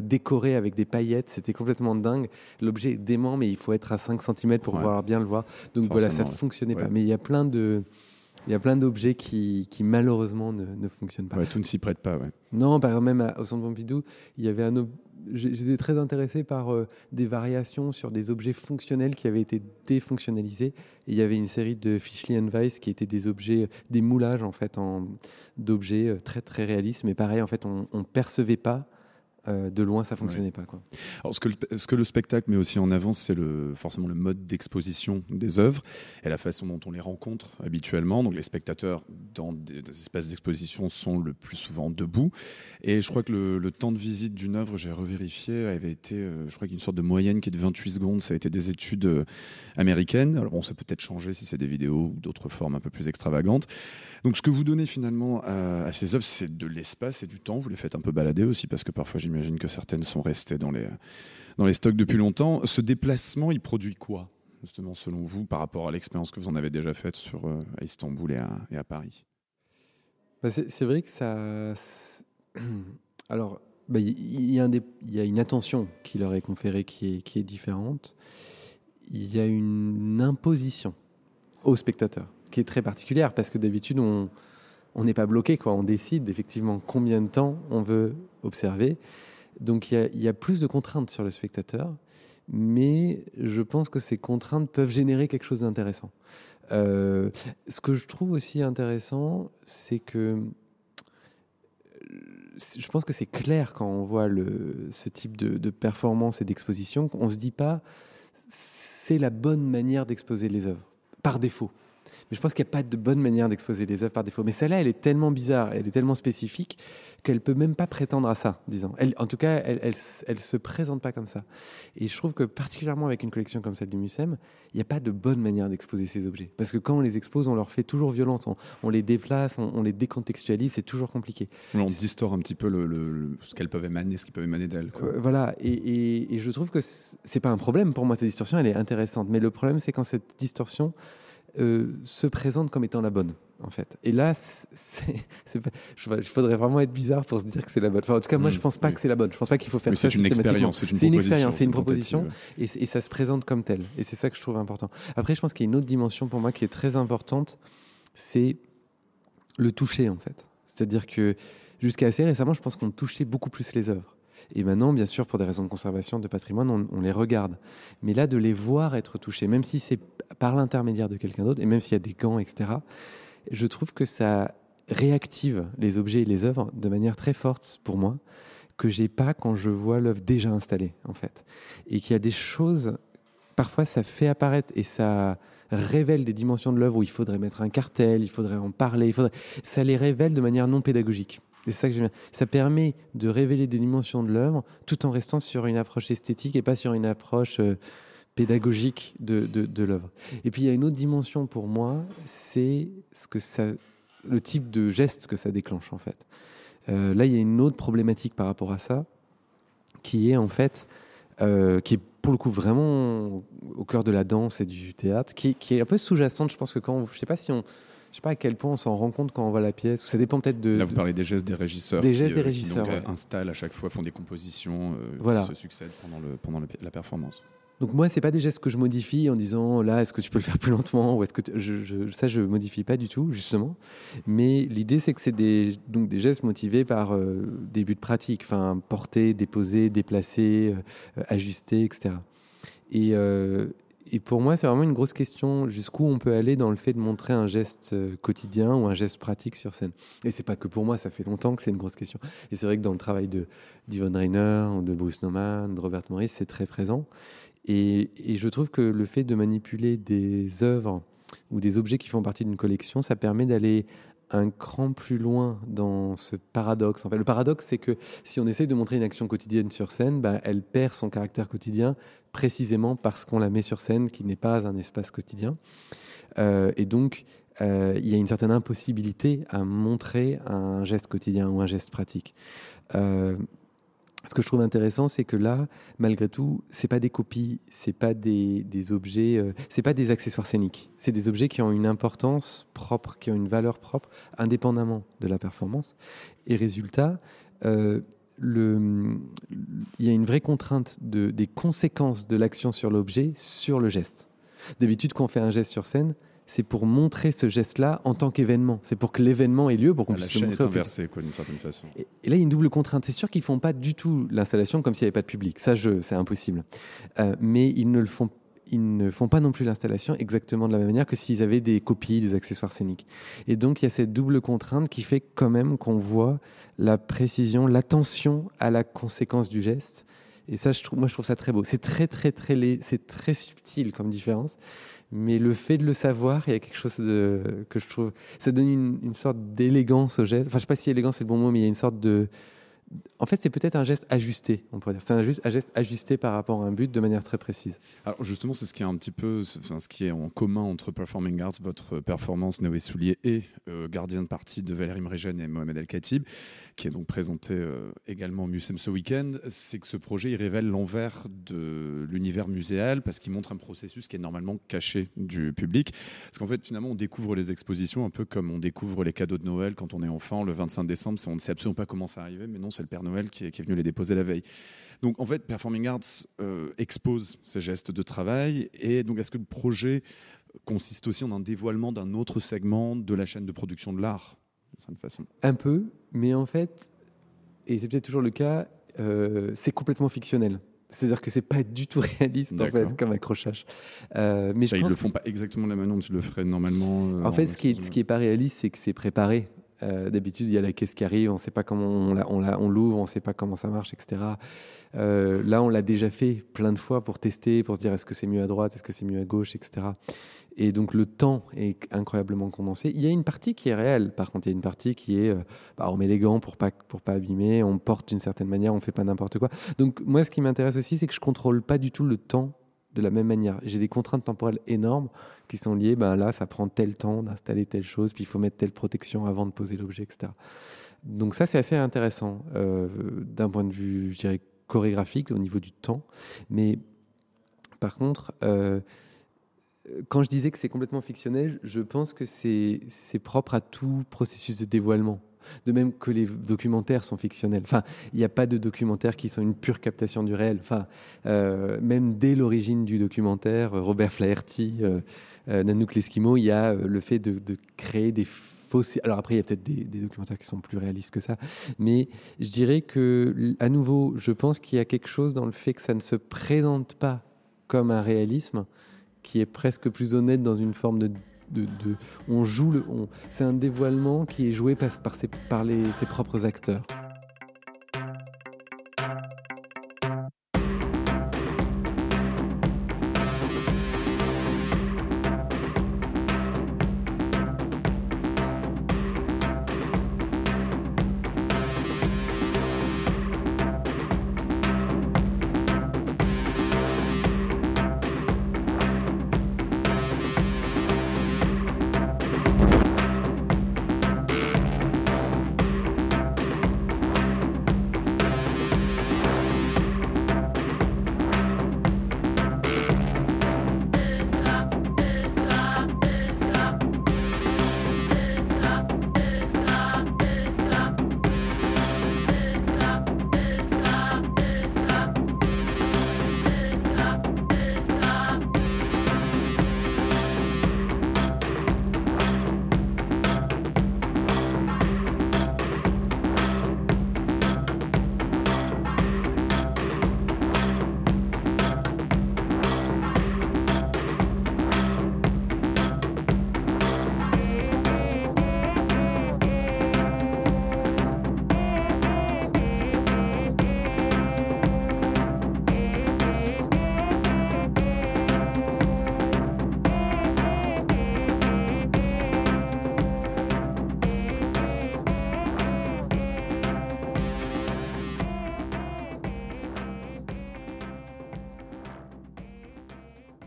décoré avec des paillettes. C'était complètement dingue. L'objet est dément, mais il faut être à 5 cm pour pouvoir bien le voir. Donc Forcément, voilà, ça fonctionnait pas. Mais il y a plein de il y a plein d'objets qui, qui, malheureusement ne, ne, fonctionnent pas. Ouais, tout ne s'y prête pas. Ouais. Non, par exemple, même à, au centre Pompidou, il y avait un. J'étais très intéressé par euh, des variations sur des objets fonctionnels qui avaient été défonctionnalisés. Et il y avait une série de Fischli Weiss qui étaient des objets, des moulages en fait, d'objets euh, très très réalistes. Mais pareil, en fait, on ne percevait pas euh, de loin, ça fonctionnait ouais. pas. Quoi. Alors, ce que, le, ce que le spectacle met aussi en avant, c'est le, forcément le mode d'exposition des œuvres et la façon dont on les rencontre habituellement. Donc, les spectateurs dans des, des espaces d'exposition sont le plus souvent debout. Et je crois que le, le temps de visite d'une œuvre, j'ai revérifié, avait été, euh, je crois qu'une sorte de moyenne qui est de 28 secondes. Ça a été des études euh, américaines. Alors, bon, ça peut être changé si c'est des vidéos ou d'autres formes un peu plus extravagantes. Donc, ce que vous donnez finalement à, à ces œuvres, c'est de l'espace et du temps. Vous les faites un peu balader aussi parce que parfois, j'imagine que certaines sont restées dans les, dans les stocks depuis longtemps. Ce déplacement, il produit quoi, justement, selon vous, par rapport à l'expérience que vous en avez déjà faite sur, euh, à Istanbul et à, Paris? Bah C'est vrai que ça. Alors, il bah, a y, a une attention qui leur est conférée qui est, qui est différente. Il y a une imposition aux spectateurs qui est très particulière parce que d'habitude, on on n'est pas bloqué, quoi. On décide effectivement combien de temps on veut observer. Donc il y, a plus de contraintes sur le spectateur, mais je pense que ces contraintes peuvent générer quelque chose d'intéressant. Euh, ce que je trouve aussi intéressant, c'est que je pense que c'est clair quand on voit ce type de, de performance et d'exposition, qu'on ne se dit pas c'est la bonne manière d'exposer les œuvres, par défaut. Mais je pense qu'il n'y a pas de bonne manière d'exposer les œuvres par défaut. Mais celle-là, elle est tellement bizarre, elle est tellement spécifique qu'elle peut même pas prétendre à ça, disons. Elle, en tout cas, elle, elle, elle se présente pas comme ça. Et je trouve que particulièrement avec une collection comme celle du Mucem, il n'y a pas de bonne manière d'exposer ces objets. Parce que quand on les expose, on leur fait toujours violence, on, on les déplace, on, on les décontextualise, c'est toujours compliqué. On distord un petit peu le, le, le, ce qu'elles peuvent émaner, ce qu'ils peuvent émaner d'elles. Euh, voilà, et, et, et, je trouve que c'est pas un problème pour moi, cette distorsion, elle est intéressante. Mais le problème, c'est quand cette distorsion euh, se présente comme étant la bonne, en fait. Et là, il faudrait vraiment être bizarre pour se dire que c'est la bonne. Enfin, en tout cas, moi, je pense pas oui. que c'est la bonne. Je pense pas qu'il faut faire Mais ça C'est une expérience, c'est une, une expérience, c'est une proposition, et, et, ça se présente comme telle. Et c'est ça que je trouve important. Après, je pense qu'il y a une autre dimension pour moi qui est très importante, c'est le toucher, en fait. C'est-à-dire que jusqu'à assez récemment, je pense qu'on touchait beaucoup plus les œuvres. Et maintenant, bien sûr, pour des raisons de conservation, de patrimoine, on, les regarde. Mais là, de les voir être touchés, même si c'est par l'intermédiaire de quelqu'un d'autre, et même s'il y a des gants, etc., je trouve que ça réactive les objets et les œuvres de manière très forte pour moi, que j'ai pas quand je vois l'œuvre déjà installée, en fait. Et qu'il y a des choses, parfois, ça fait apparaître et ça révèle des dimensions de l'œuvre où il faudrait mettre un cartel, il faudrait en parler, ça les révèle de manière non pédagogique. C'est ça que j'aime bien. Ça permet de révéler des dimensions de l'œuvre tout en restant sur une approche esthétique et pas sur une approche euh, pédagogique de, de, l'œuvre. Et puis il y a une autre dimension pour moi, c'est ce que ça, le type de geste que ça déclenche en fait. Euh, là, il y a une autre problématique par rapport à ça, qui est en fait, euh, qui est pour le coup vraiment au cœur de la danse et du théâtre, qui, qui est un peu sous-jacente. Je pense que quand, on, je sais pas si on je sais pas à quel point on s'en rend compte quand on voit la pièce. Ça dépend peut-être de. Là, vous parlez des gestes des régisseurs. Des gestes qui, des régisseurs. Qui donc, ouais. installent à chaque fois, font des compositions euh, voilà. qui se succèdent pendant, le, pendant le, la performance. Donc moi, c'est pas des gestes que je modifie en disant là, est-ce que tu peux le faire plus lentement ou est-ce que je, je, ça je modifie pas du tout justement. Mais l'idée c'est que c'est des donc des gestes motivés par euh, des buts pratiques, enfin porter, déposer, déplacer, euh, ajuster, etc. Et, euh, et pour moi, c'est vraiment une grosse question jusqu'où on peut aller dans le fait de montrer un geste quotidien ou un geste pratique sur scène? Et c'est pas que pour moi, ça fait longtemps que c'est une grosse question. Et c'est vrai que dans le travail de d'Yvonne Reiner de Bruce Nauman, de Robert Morris, c'est très présent. Et, je trouve que le fait de manipuler des œuvres ou des objets qui font partie d'une collection, ça permet d'aller un cran plus loin dans ce paradoxe. Le paradoxe, c'est que si on essaie de montrer une action quotidienne sur scène, bah, elle perd son caractère quotidien précisément parce qu'on la met sur scène, qui n'est pas un espace quotidien. Euh, et donc, euh, il y a une certaine impossibilité à montrer un geste quotidien ou un geste pratique. Euh, ce que je trouve intéressant, c'est que là, malgré tout, c'est pas des copies, c'est pas des, des objets, euh, c'est pas des accessoires scéniques. C'est des objets qui ont une importance propre, qui ont une valeur propre, indépendamment de la performance. Et résultat, euh, il y a une vraie contrainte de, des conséquences de l'action sur l'objet sur le geste. D'habitude, quand on fait un geste sur scène, c'est pour montrer ce geste-là en tant qu'événement. C'est pour que l'événement ait lieu, pour qu'on Ah, la puisse le montrer. est inversée, quoi, d'une certaine façon. Et, et là, il y a une double contrainte. C'est sûr qu'ils font pas du tout l'installation comme s'il n'y avait pas de public. Ça, je, c'est impossible. Euh, mais ils ne le font. Ils ne font pas non plus l'installation exactement de la même manière que s'ils avaient des copies, des accessoires scéniques. Et donc, il y a cette double contrainte qui fait quand même qu'on voit la précision, l'attention à la conséquence du geste. Et ça, je trouve, moi, je trouve ça très beau. C'est très, très, très, c'est très subtil comme différence. Mais le fait de le savoir, il y a quelque chose que je trouve. Ça donne une, sorte d'élégance au geste. Enfin, je sais pas si élégance c'est le bon mot, mais il y a une sorte de. En fait, c'est peut-être un geste ajusté, on pourrait dire. C'est un, geste ajusté par rapport à un but de manière très précise. Alors justement, c'est ce qui est un petit peu, ce qui est en commun entre Performing Arts, votre performance Noé Soulier et euh, Gardien de partie de Valérie Mregen et Mohamed El Khatib, qui est donc présenté euh, également au Museum ce week-end, c'est que ce projet révèle l'envers de l'univers muséal parce qu'il montre un processus qui est normalement caché du public. Parce qu'en fait, finalement, on découvre les expositions un peu comme on découvre les cadeaux de Noël quand on est enfant le 25 décembre. On ne sait absolument pas comment ça arrivé, mais non, c'est le Père Noël qui est, venu les déposer la veille. Donc en fait, Performing Arts euh, expose ces gestes de travail. Et donc est-ce que le projet consiste aussi en un dévoilement d'un autre segment de la chaîne de production de l'art? Certaine façon Un peu, mais en fait, et c'est peut-être toujours le cas, euh, c'est complètement fictionnel. C'est-à-dire que c'est pas du tout réaliste en fait comme accrochage. Euh, mais je Enfin, Ils pense le que- font pas exactement la manière dont ils le feraient normalement. euh, En fait, en ce qui est, exposition. ce qui est pas réaliste, c'est que c'est préparé. Euh, D'habitude, il y a la caisse qui arrive, on ne sait pas comment on la- on la- on l'ouvre, on ne sait pas comment ça marche, etc. Là, on l'a déjà fait plein de fois pour tester, pour se dire est-ce que c'est mieux à droite, est-ce que c'est mieux à gauche, etc. Et donc le temps est incroyablement condensé. Il y a une partie qui est réelle. Par contre, il y a une partie qui est, euh, bah, on met les gants pour pas pour pas abîmer, on porte d'une certaine manière, on fait pas n'importe quoi. Donc moi, ce qui m'intéresse aussi, c'est que je contrôle pas du tout le temps de la même manière. J'ai des contraintes temporelles énormes qui sont liées. Ben là, ça prend tel temps d'installer telle chose, puis il faut mettre telle protection avant de poser l'objet, etc. Donc ça, c'est assez intéressant euh, d'un point de vue, je dirais, chorégraphique au niveau du temps. Mais par contre, euh, quand je disais que c'est complètement fictionnel, je pense que c'est propre à tout processus de dévoilement. De même que les documentaires sont fictionnels. Enfin, il n'y a pas de documentaires qui sont une pure captation du réel. Enfin, euh, même dès l'origine du documentaire, Robert Flaherty, euh, euh l'Eskimo, il y a euh, le fait de, de créer des fausses. Alors après, il y a peut-être des, des, documentaires qui sont plus réalistes que ça, mais je dirais que, à nouveau, je pense qu'il y a quelque chose dans le fait que ça ne se présente pas comme un réalisme, qui est presque plus honnête dans une forme de. on joue le. C'est un dévoilement qui est joué par, ses propres acteurs.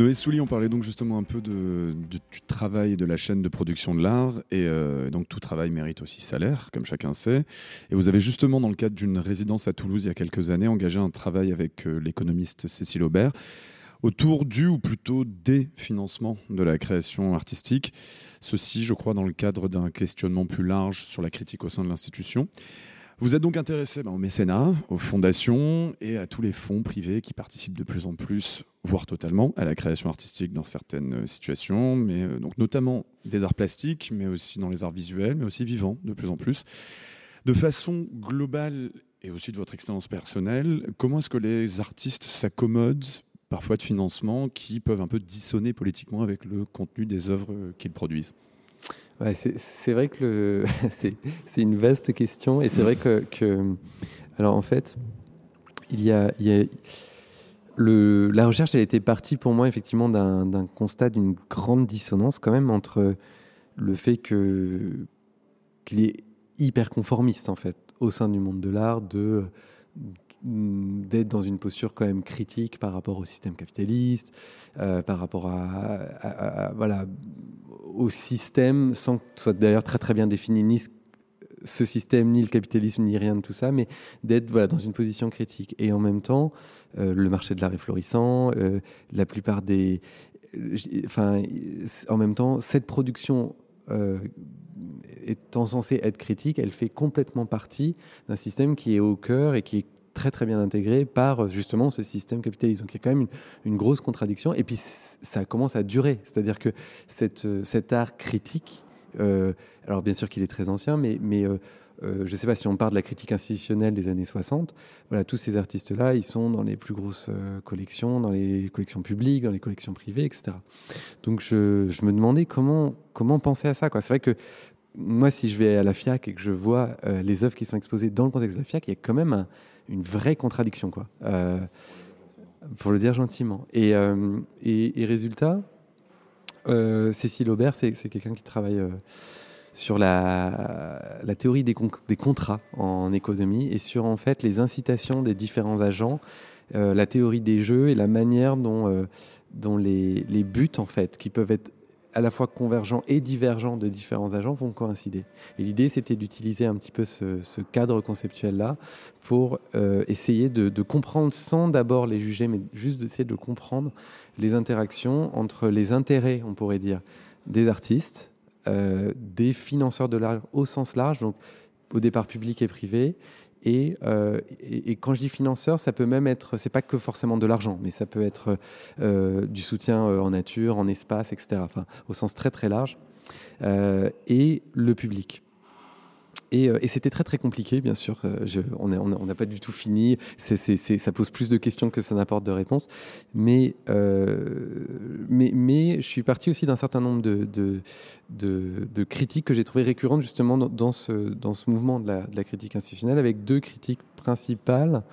Noé Souli, on parlait donc justement un peu de, de, du travail de la chaîne de production de l'art, et euh, donc tout travail mérite aussi salaire, comme chacun sait. Et vous avez justement, dans le cadre d'une résidence à Toulouse il y a quelques années, engagé un travail avec euh, l'économiste Cécile Aubert autour du ou plutôt des financements de la création artistique. Ceci, je crois, dans le cadre d'un questionnement plus large sur la critique au sein de l'institution. Vous êtes donc intéressé ben, au mécénat, aux fondations et à tous les fonds privés qui participent de plus en plus, voire totalement, à la création artistique dans certaines situations, mais euh, notamment des arts plastiques, mais aussi dans les arts visuels, mais aussi vivants de plus en plus. De façon globale et aussi de votre expérience personnelle, comment est-ce que les artistes s'accommodent parfois de financements qui peuvent un peu dissonner politiquement avec le contenu des œuvres qu'ils produisent? C'est vrai que c'est une vaste question et c'est vrai que, alors en fait, il y a, la recherche, elle était partie pour moi effectivement d'un constat d'une grande dissonance quand même entre le fait qu'il est hyper conformiste en fait au sein du monde de l'art de d'être dans une posture quand même critique par rapport au système capitaliste, euh, par rapport à, voilà au système, sans que ce soit d'ailleurs très très bien défini ni ce système, ni le capitalisme, ni rien de tout ça, mais d'être voilà, dans une position critique. Et en même temps, euh, le marché de l'art est florissant, euh, la plupart des... Enfin, en même temps, cette production étant censée être critique, elle fait complètement partie d'un système qui est au cœur et qui est très très bien intégré par justement ce système capitaliste. Donc il y a quand même une, grosse contradiction. Et puis ça commence à durer. C'est-à-dire que cette, cet art critique, euh, alors bien sûr qu'il est très ancien, mais, mais euh, euh, je ne sais pas si on parle de la critique institutionnelle des années 60. Voilà, tous ces artistes-là, ils sont dans les plus grosses euh, collections, dans les collections publiques, dans les collections privées, etc. Donc je, je me demandais comment, comment penser à ça. C'est vrai que moi, si je vais à la FIAC et que je vois euh, les œuvres qui sont exposées dans le contexte de la FIAC, il y a quand même un, une vraie contradiction, quoi, euh, pour le dire gentiment. Et, euh, et, résultat, Euh, Cécile Aubert, c'est quelqu'un qui travaille sur la, la théorie des, des contrats en économie et sur en fait les incitations des différents agents, la théorie des jeux et la manière dont, dont les, les buts en fait, qui peuvent être à la fois convergents et divergents de différents agents, vont coïncider. Et l'idée, c'était d'utiliser un petit peu ce, cadre conceptuel-là pour euh, essayer de, de comprendre, sans d'abord les juger, mais juste d'essayer de comprendre les interactions entre les intérêts, on pourrait dire, des artistes, euh, des financeurs de l'art au sens large, donc au départ public et privé. Et, euh, et, quand je dis financeur, ça peut même être, c'est pas que forcément de l'argent, mais ça peut être euh, du soutien euh, en nature, en espace, etc. Au sens très très large. Et le public. Et, euh, et c'était très très compliqué, bien sûr. Euh, on n'a pas du tout fini. Ça pose plus de questions que ça n'apporte de réponses. Mais, euh, je suis parti aussi d'un certain nombre de, critiques que j'ai trouvées récurrentes justement dans, ce, mouvement de la, critique institutionnelle, avec deux critiques principales.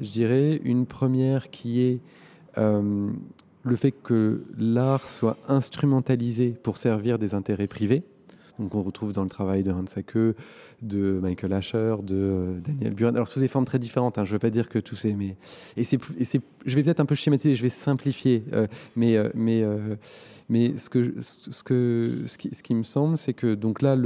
Je dirais une première qui est le fait que l'art soit instrumentalisé pour servir des intérêts privés. Donc on retrouve dans le travail de Hans Sacke, de Michael Asher, de euh, Daniel Buren. Alors sous des formes très différentes. hein, je ne veux pas dire que tout c'est, mais et c'est, je vais peut-être un peu schématiser, je vais simplifier, euh, mais euh, mais mais ce que ce que ce qui, ce qui me semble, c'est que donc là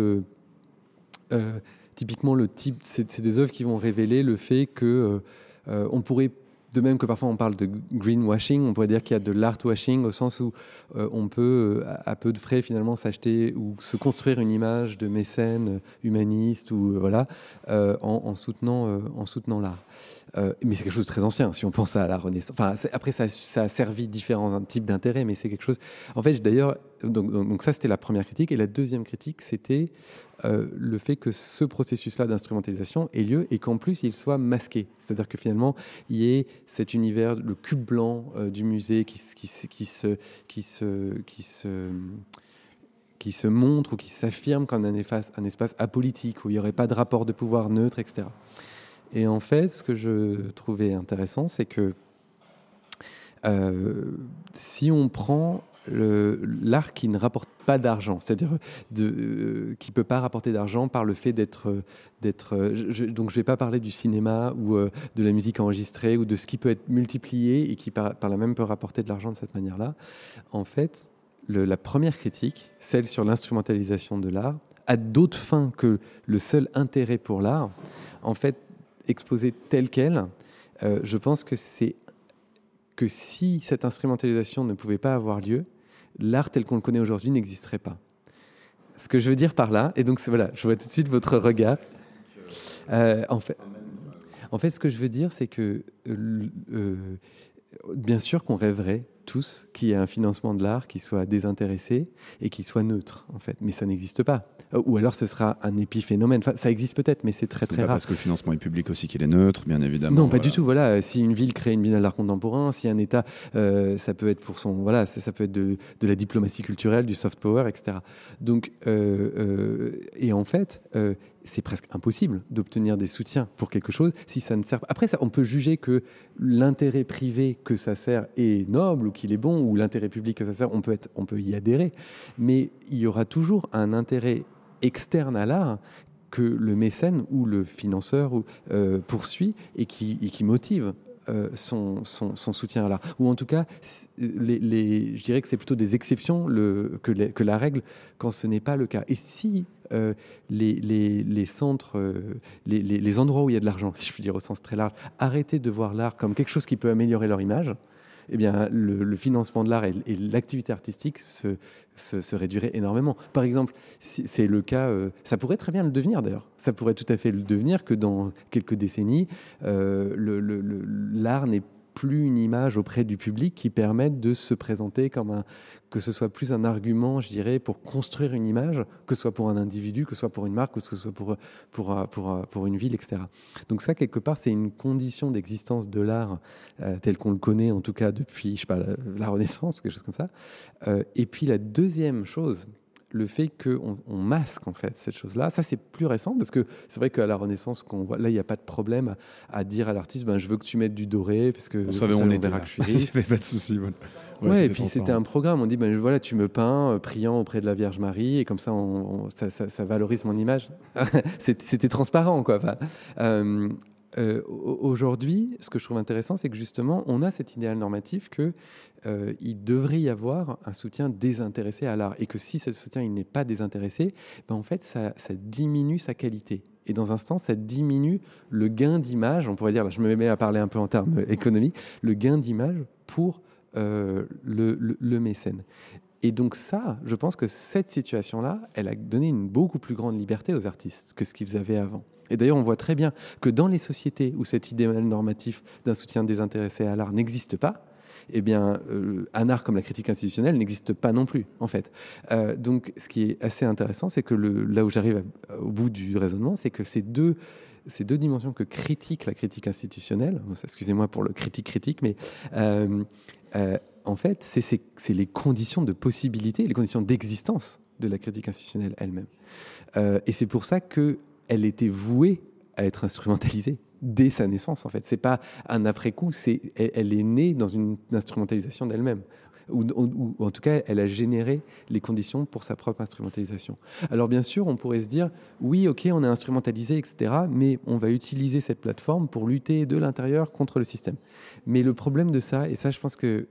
typiquement le type, c'est, des œuvres qui vont révéler le fait que on pourrait de même que parfois on parle de greenwashing, on pourrait dire qu'il y a de l'artwashing au sens où euh, on peut, euh, à peu de frais, finalement, s'acheter ou se construire une image de mécène euh, humaniste ou voilà, en, en soutenant, en soutenant l'art. Mais c'est quelque chose de très ancien, si on pense à la Renaissance. Enfin, après, ça, ça a servi différents types d'intérêts, mais c'est quelque chose. En fait, d'ailleurs, donc ça, c'était la première critique. Et la deuxième critique, c'était euh, le fait que ce processus-là d'instrumentalisation ait lieu et qu'en plus, il soit masqué. C'est-à-dire que finalement, il y ait cet univers, le cube blanc euh, du musée qui, se, montre ou qui s'affirme comme un espace, un espace apolitique où il n'y aurait pas de rapport de pouvoir neutre, etc. Et en fait, ce que je trouvais intéressant, c'est que euh, si on prend l'art qui ne rapporte pas d'argent, c'est-à-dire euh, qui peut pas rapporter d'argent par le fait d'être, donc, je vais pas parler du cinéma ou euh, de la musique enregistrée ou de ce qui peut être multiplié et qui par, par là même peut rapporter de l'argent de cette manière-là. En fait, la première critique, celle sur l'instrumentalisation de l'art, a d'autres fins que le seul intérêt pour l'art. En fait, exposée telle qu'elle, euh, je pense que c'est que si cette instrumentalisation ne pouvait pas avoir lieu, l'art tel qu'on le connaît aujourd'hui n'existerait pas. Ce que je veux dire par là, et donc voilà, je vois tout de suite votre regard. Euh, en, fait, en fait, ce que je veux dire, c'est que euh, euh, bien sûr qu'on rêverait tous qu'il y ait un financement de l'art qui soit désintéressé et qui soit neutre, en fait, mais ça n'existe pas. Ou alors ce sera un épiphénomène. Enfin, ça existe peut-être, mais c'est très très pas rare. parce que le financement est public aussi qu'il est neutre, bien évidemment. Non, pas voilà. du tout. Voilà, si une ville crée une biennale d'art contemporain, si un État, euh, ça peut être pour son, voilà, ça, ça peut être de, de la diplomatie culturelle, du soft power, etc. Donc, euh, euh, et en fait, c'est presque impossible d'obtenir des soutiens pour quelque chose si ça ne sert. pas. Après, on peut juger que l'intérêt privé que ça sert est noble ou qu'il est bon, ou l'intérêt public que ça sert, on peut y adhérer. Mais il y aura toujours un intérêt externe à l'art que le mécène ou le financeur euh, poursuit et qui, motive euh, son, soutien à l'art. Ou en tout cas, je dirais que c'est plutôt des exceptions que, que la règle quand ce n'est pas le cas. Et si les, les, centres, euh, les, endroits où il y a de l'argent, si je puis dire au sens très large, arrêtaient de voir l'art comme quelque chose qui peut améliorer leur image, eh bien, le, financement de l'art et, l'activité artistique se, se, réduirait énormément. Par exemple, c'est le cas, euh, ça pourrait très bien le devenir d'ailleurs. Ça pourrait tout à fait le devenir que dans quelques décennies, euh, l'art n'est plus une image auprès du public qui permette de se présenter comme un, que ce soit plus un argument, je dirais, pour construire une image, que ce soit pour un individu, que ce soit pour une marque, que ce soit pour, pour, pour, pour une ville, etc. Donc ça, quelque part, c'est une condition d'existence de l'art euh, tel qu'on le connaît, en tout cas depuis, je sais pas, la, la Renaissance, quelque chose comme ça. Euh, et puis la deuxième chose le fait qu'on on masque en fait cette chose-là, ça c'est plus récent parce que c'est vrai qu'à la Renaissance, qu'on voit, là il n'y a pas de problème à, dire à l'artiste, ben, je veux que tu mettes du doré parce que on savait on, était verra que je suis Il n'y avait pas de souci. Voilà. Ouais, et puis c'était un programme. On dit, ben voilà, tu me peins euh, priant auprès de la Vierge Marie, et comme ça, on, ça, ça, ça, valorise mon image. c'était transparent, quoi. Enfin, euh, euh, Aujourd'hui, ce que je trouve intéressant, c'est que justement, on a cet idéal normatif que euh, il devrait y avoir un soutien désintéressé à l'art, et que si ce soutien il n'est pas désintéressé, ben en fait, ça, diminue sa qualité. Et dans un sens, ça diminue le gain d'image. On pourrait dire, là, je me mets à parler un peu en termes économiques, le gain d'image pour euh, le mécène. Et donc ça, je pense que cette situation-là, elle a donné une beaucoup plus grande liberté aux artistes que ce qu'ils avaient avant. Et d'ailleurs, on voit très bien que dans les sociétés où cet idéal normatif d'un soutien désintéressé à l'art n'existe pas, eh bien, euh, un art comme la critique institutionnelle n'existe pas non plus, en fait. Euh, donc, ce qui est assez intéressant, c'est que là où j'arrive au bout du raisonnement, c'est que ces deux, ces deux dimensions que critique la critique institutionnelle, excusez-moi pour le critique-critique, mais euh, euh en fait, c'est les conditions de possibilité, les conditions d'existence de la critique institutionnelle elle-même. Euh, et c'est pour ça que elle était vouée à être instrumentalisée dès sa naissance. En fait, c'est pas un après-coup, elle, est née dans une instrumentalisation d'elle-même. Ou, en tout cas, elle a généré les conditions pour sa propre instrumentalisation. Alors bien sûr, on pourrait se dire, oui, ok, on est instrumentalisé, etc., mais on va utiliser cette plateforme pour lutter de l'intérieur contre le système. Mais le problème de ça, et ça, je pense que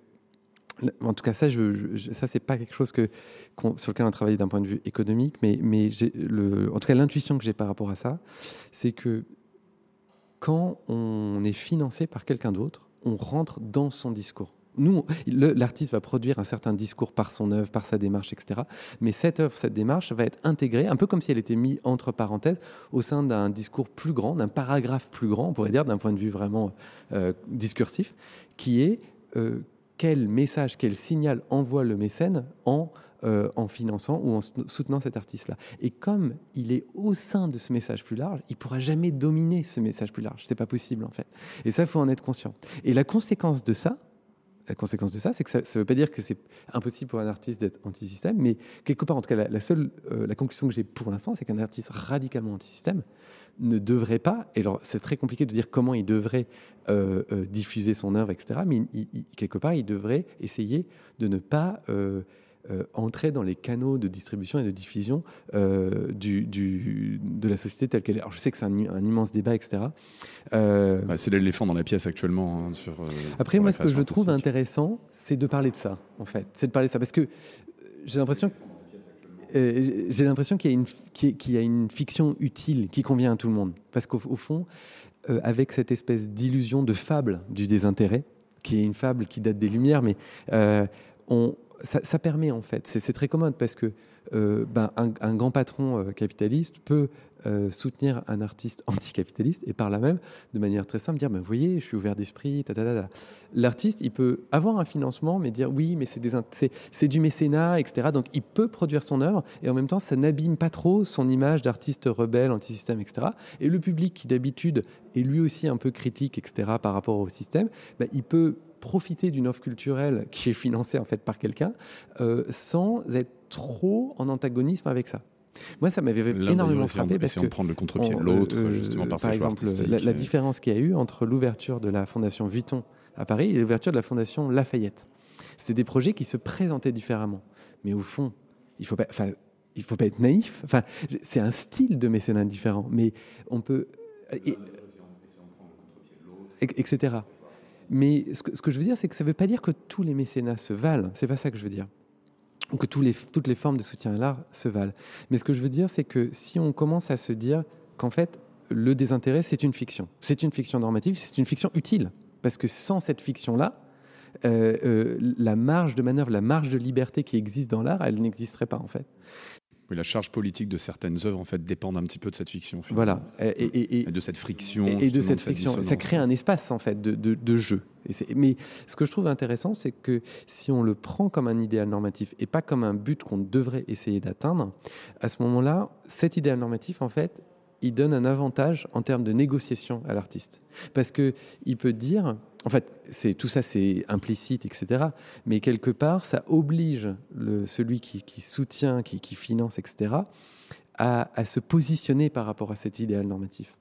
en tout cas, ça, je, je ça c'est pas quelque chose que, sur lequel on a travaillé d'un point de vue économique, mais, en tout cas, l'intuition que j'ai par rapport à ça, c'est que quand on est financé par quelqu'un d'autre, on rentre dans son discours. Nous, l'artiste va produire un certain discours par son œuvre, par sa démarche, etc. Mais cette œuvre, cette démarche va être intégrée, un peu comme si elle était mise entre parenthèses, au sein d'un discours plus grand, d'un paragraphe plus grand, on pourrait dire, d'un point de vue vraiment euh, discursif, qui est euh, quel message, quel signal envoie le mécène en, euh, en finançant ou en soutenant cet artiste-là. Et comme il est au sein de ce message plus large, il pourra jamais dominer ce message plus large. C'est pas possible en fait. Et ça, faut en être conscient. Et la conséquence de ça, la conséquence de ça, c'est que ça ne veut pas dire que c'est impossible pour un artiste d'être anti-système, mais quelque part, en tout cas, la, seule, euh, la conclusion que j'ai pour l'instant, c'est qu'un artiste radicalement anti-système ne devrait pas, et alors c'est très compliqué de dire comment il devrait euh, euh, diffuser son œuvre, etc., mais quelque part, il devrait essayer de ne pas euh, entrer dans les canaux de distribution et de diffusion du, du, de la société telle qu'elle est. Alors je sais que c'est un, immense débat, etc. Bah, c'est l'éléphant dans la pièce actuellement. Hein, sur, Après, moi, ce que je trouve intéressant, c'est de parler de ça, en fait. C'est de parler de ça, parce que j'ai l'impression que euh, j'ai l'impression qu'il y, y, a une fiction utile qui convient à tout le monde. Parce qu'au fond, euh, avec cette espèce d'illusion de fable du désintérêt, qui est une fable qui date des Lumières, mais euh, on, ça, permet en fait, c'est très commode parce que euh, ben, un, grand patron euh, capitaliste peut euh, soutenir un artiste anticapitaliste et par là même, de manière très simple, dire ben, Vous voyez, je suis ouvert d'esprit. L'artiste, il peut avoir un financement, mais dire Oui, mais c'est du mécénat, etc. Donc il peut produire son œuvre et en même temps, ça n'abîme pas trop son image d'artiste rebelle, anti-système, etc. Et le public qui d'habitude est lui aussi un peu critique, etc., par rapport au système, ben, il peut profiter d'une offre culturelle qui est financée en fait par quelqu'un euh, sans être trop en antagonisme avec ça. Moi, ça m'avait énormément frappé parce que prendre le contre-pied de l'autre, euh, justement par, par exemple, la, la, différence qu'il y a eu entre l'ouverture de la Fondation Vuitton à Paris et l'ouverture de la Fondation Lafayette. C'est des projets qui se présentaient différemment, mais au fond, il faut pas, il faut pas être naïf. Enfin, c'est un style de mécénat différent, mais on peut, et, etc. Mais ce que, je veux dire, c'est que ça ne veut pas dire que tous les mécénats se valent. C'est pas ça que je veux dire ou que toutes les formes de soutien à l'art se valent. Mais ce que je veux dire, c'est que si on commence à se dire qu'en fait, le désintérêt, c'est une fiction. C'est une fiction normative, c'est une fiction utile. Parce que sans cette fiction-là, euh, euh, la marge de manœuvre, la marge de liberté qui existe dans l'art, elle n'existerait pas en fait. Oui, la charge politique de certaines œuvres en fait dépend un petit peu de cette fiction. Voilà, et, de cette friction. Et, de cette friction, ça crée un espace en fait de, de, jeu. mais ce que je trouve intéressant, c'est que si on le prend comme un idéal normatif et pas comme un but qu'on devrait essayer d'atteindre, à ce moment-là, cet idéal normatif en fait, il donne un avantage en termes de négociation à l'artiste, parce que il peut dire en fait, c'est tout ça, c'est implicite, etc. Mais quelque part, ça oblige celui qui, soutient, qui, finance, etc., à, se positionner par rapport à cet idéal normatif.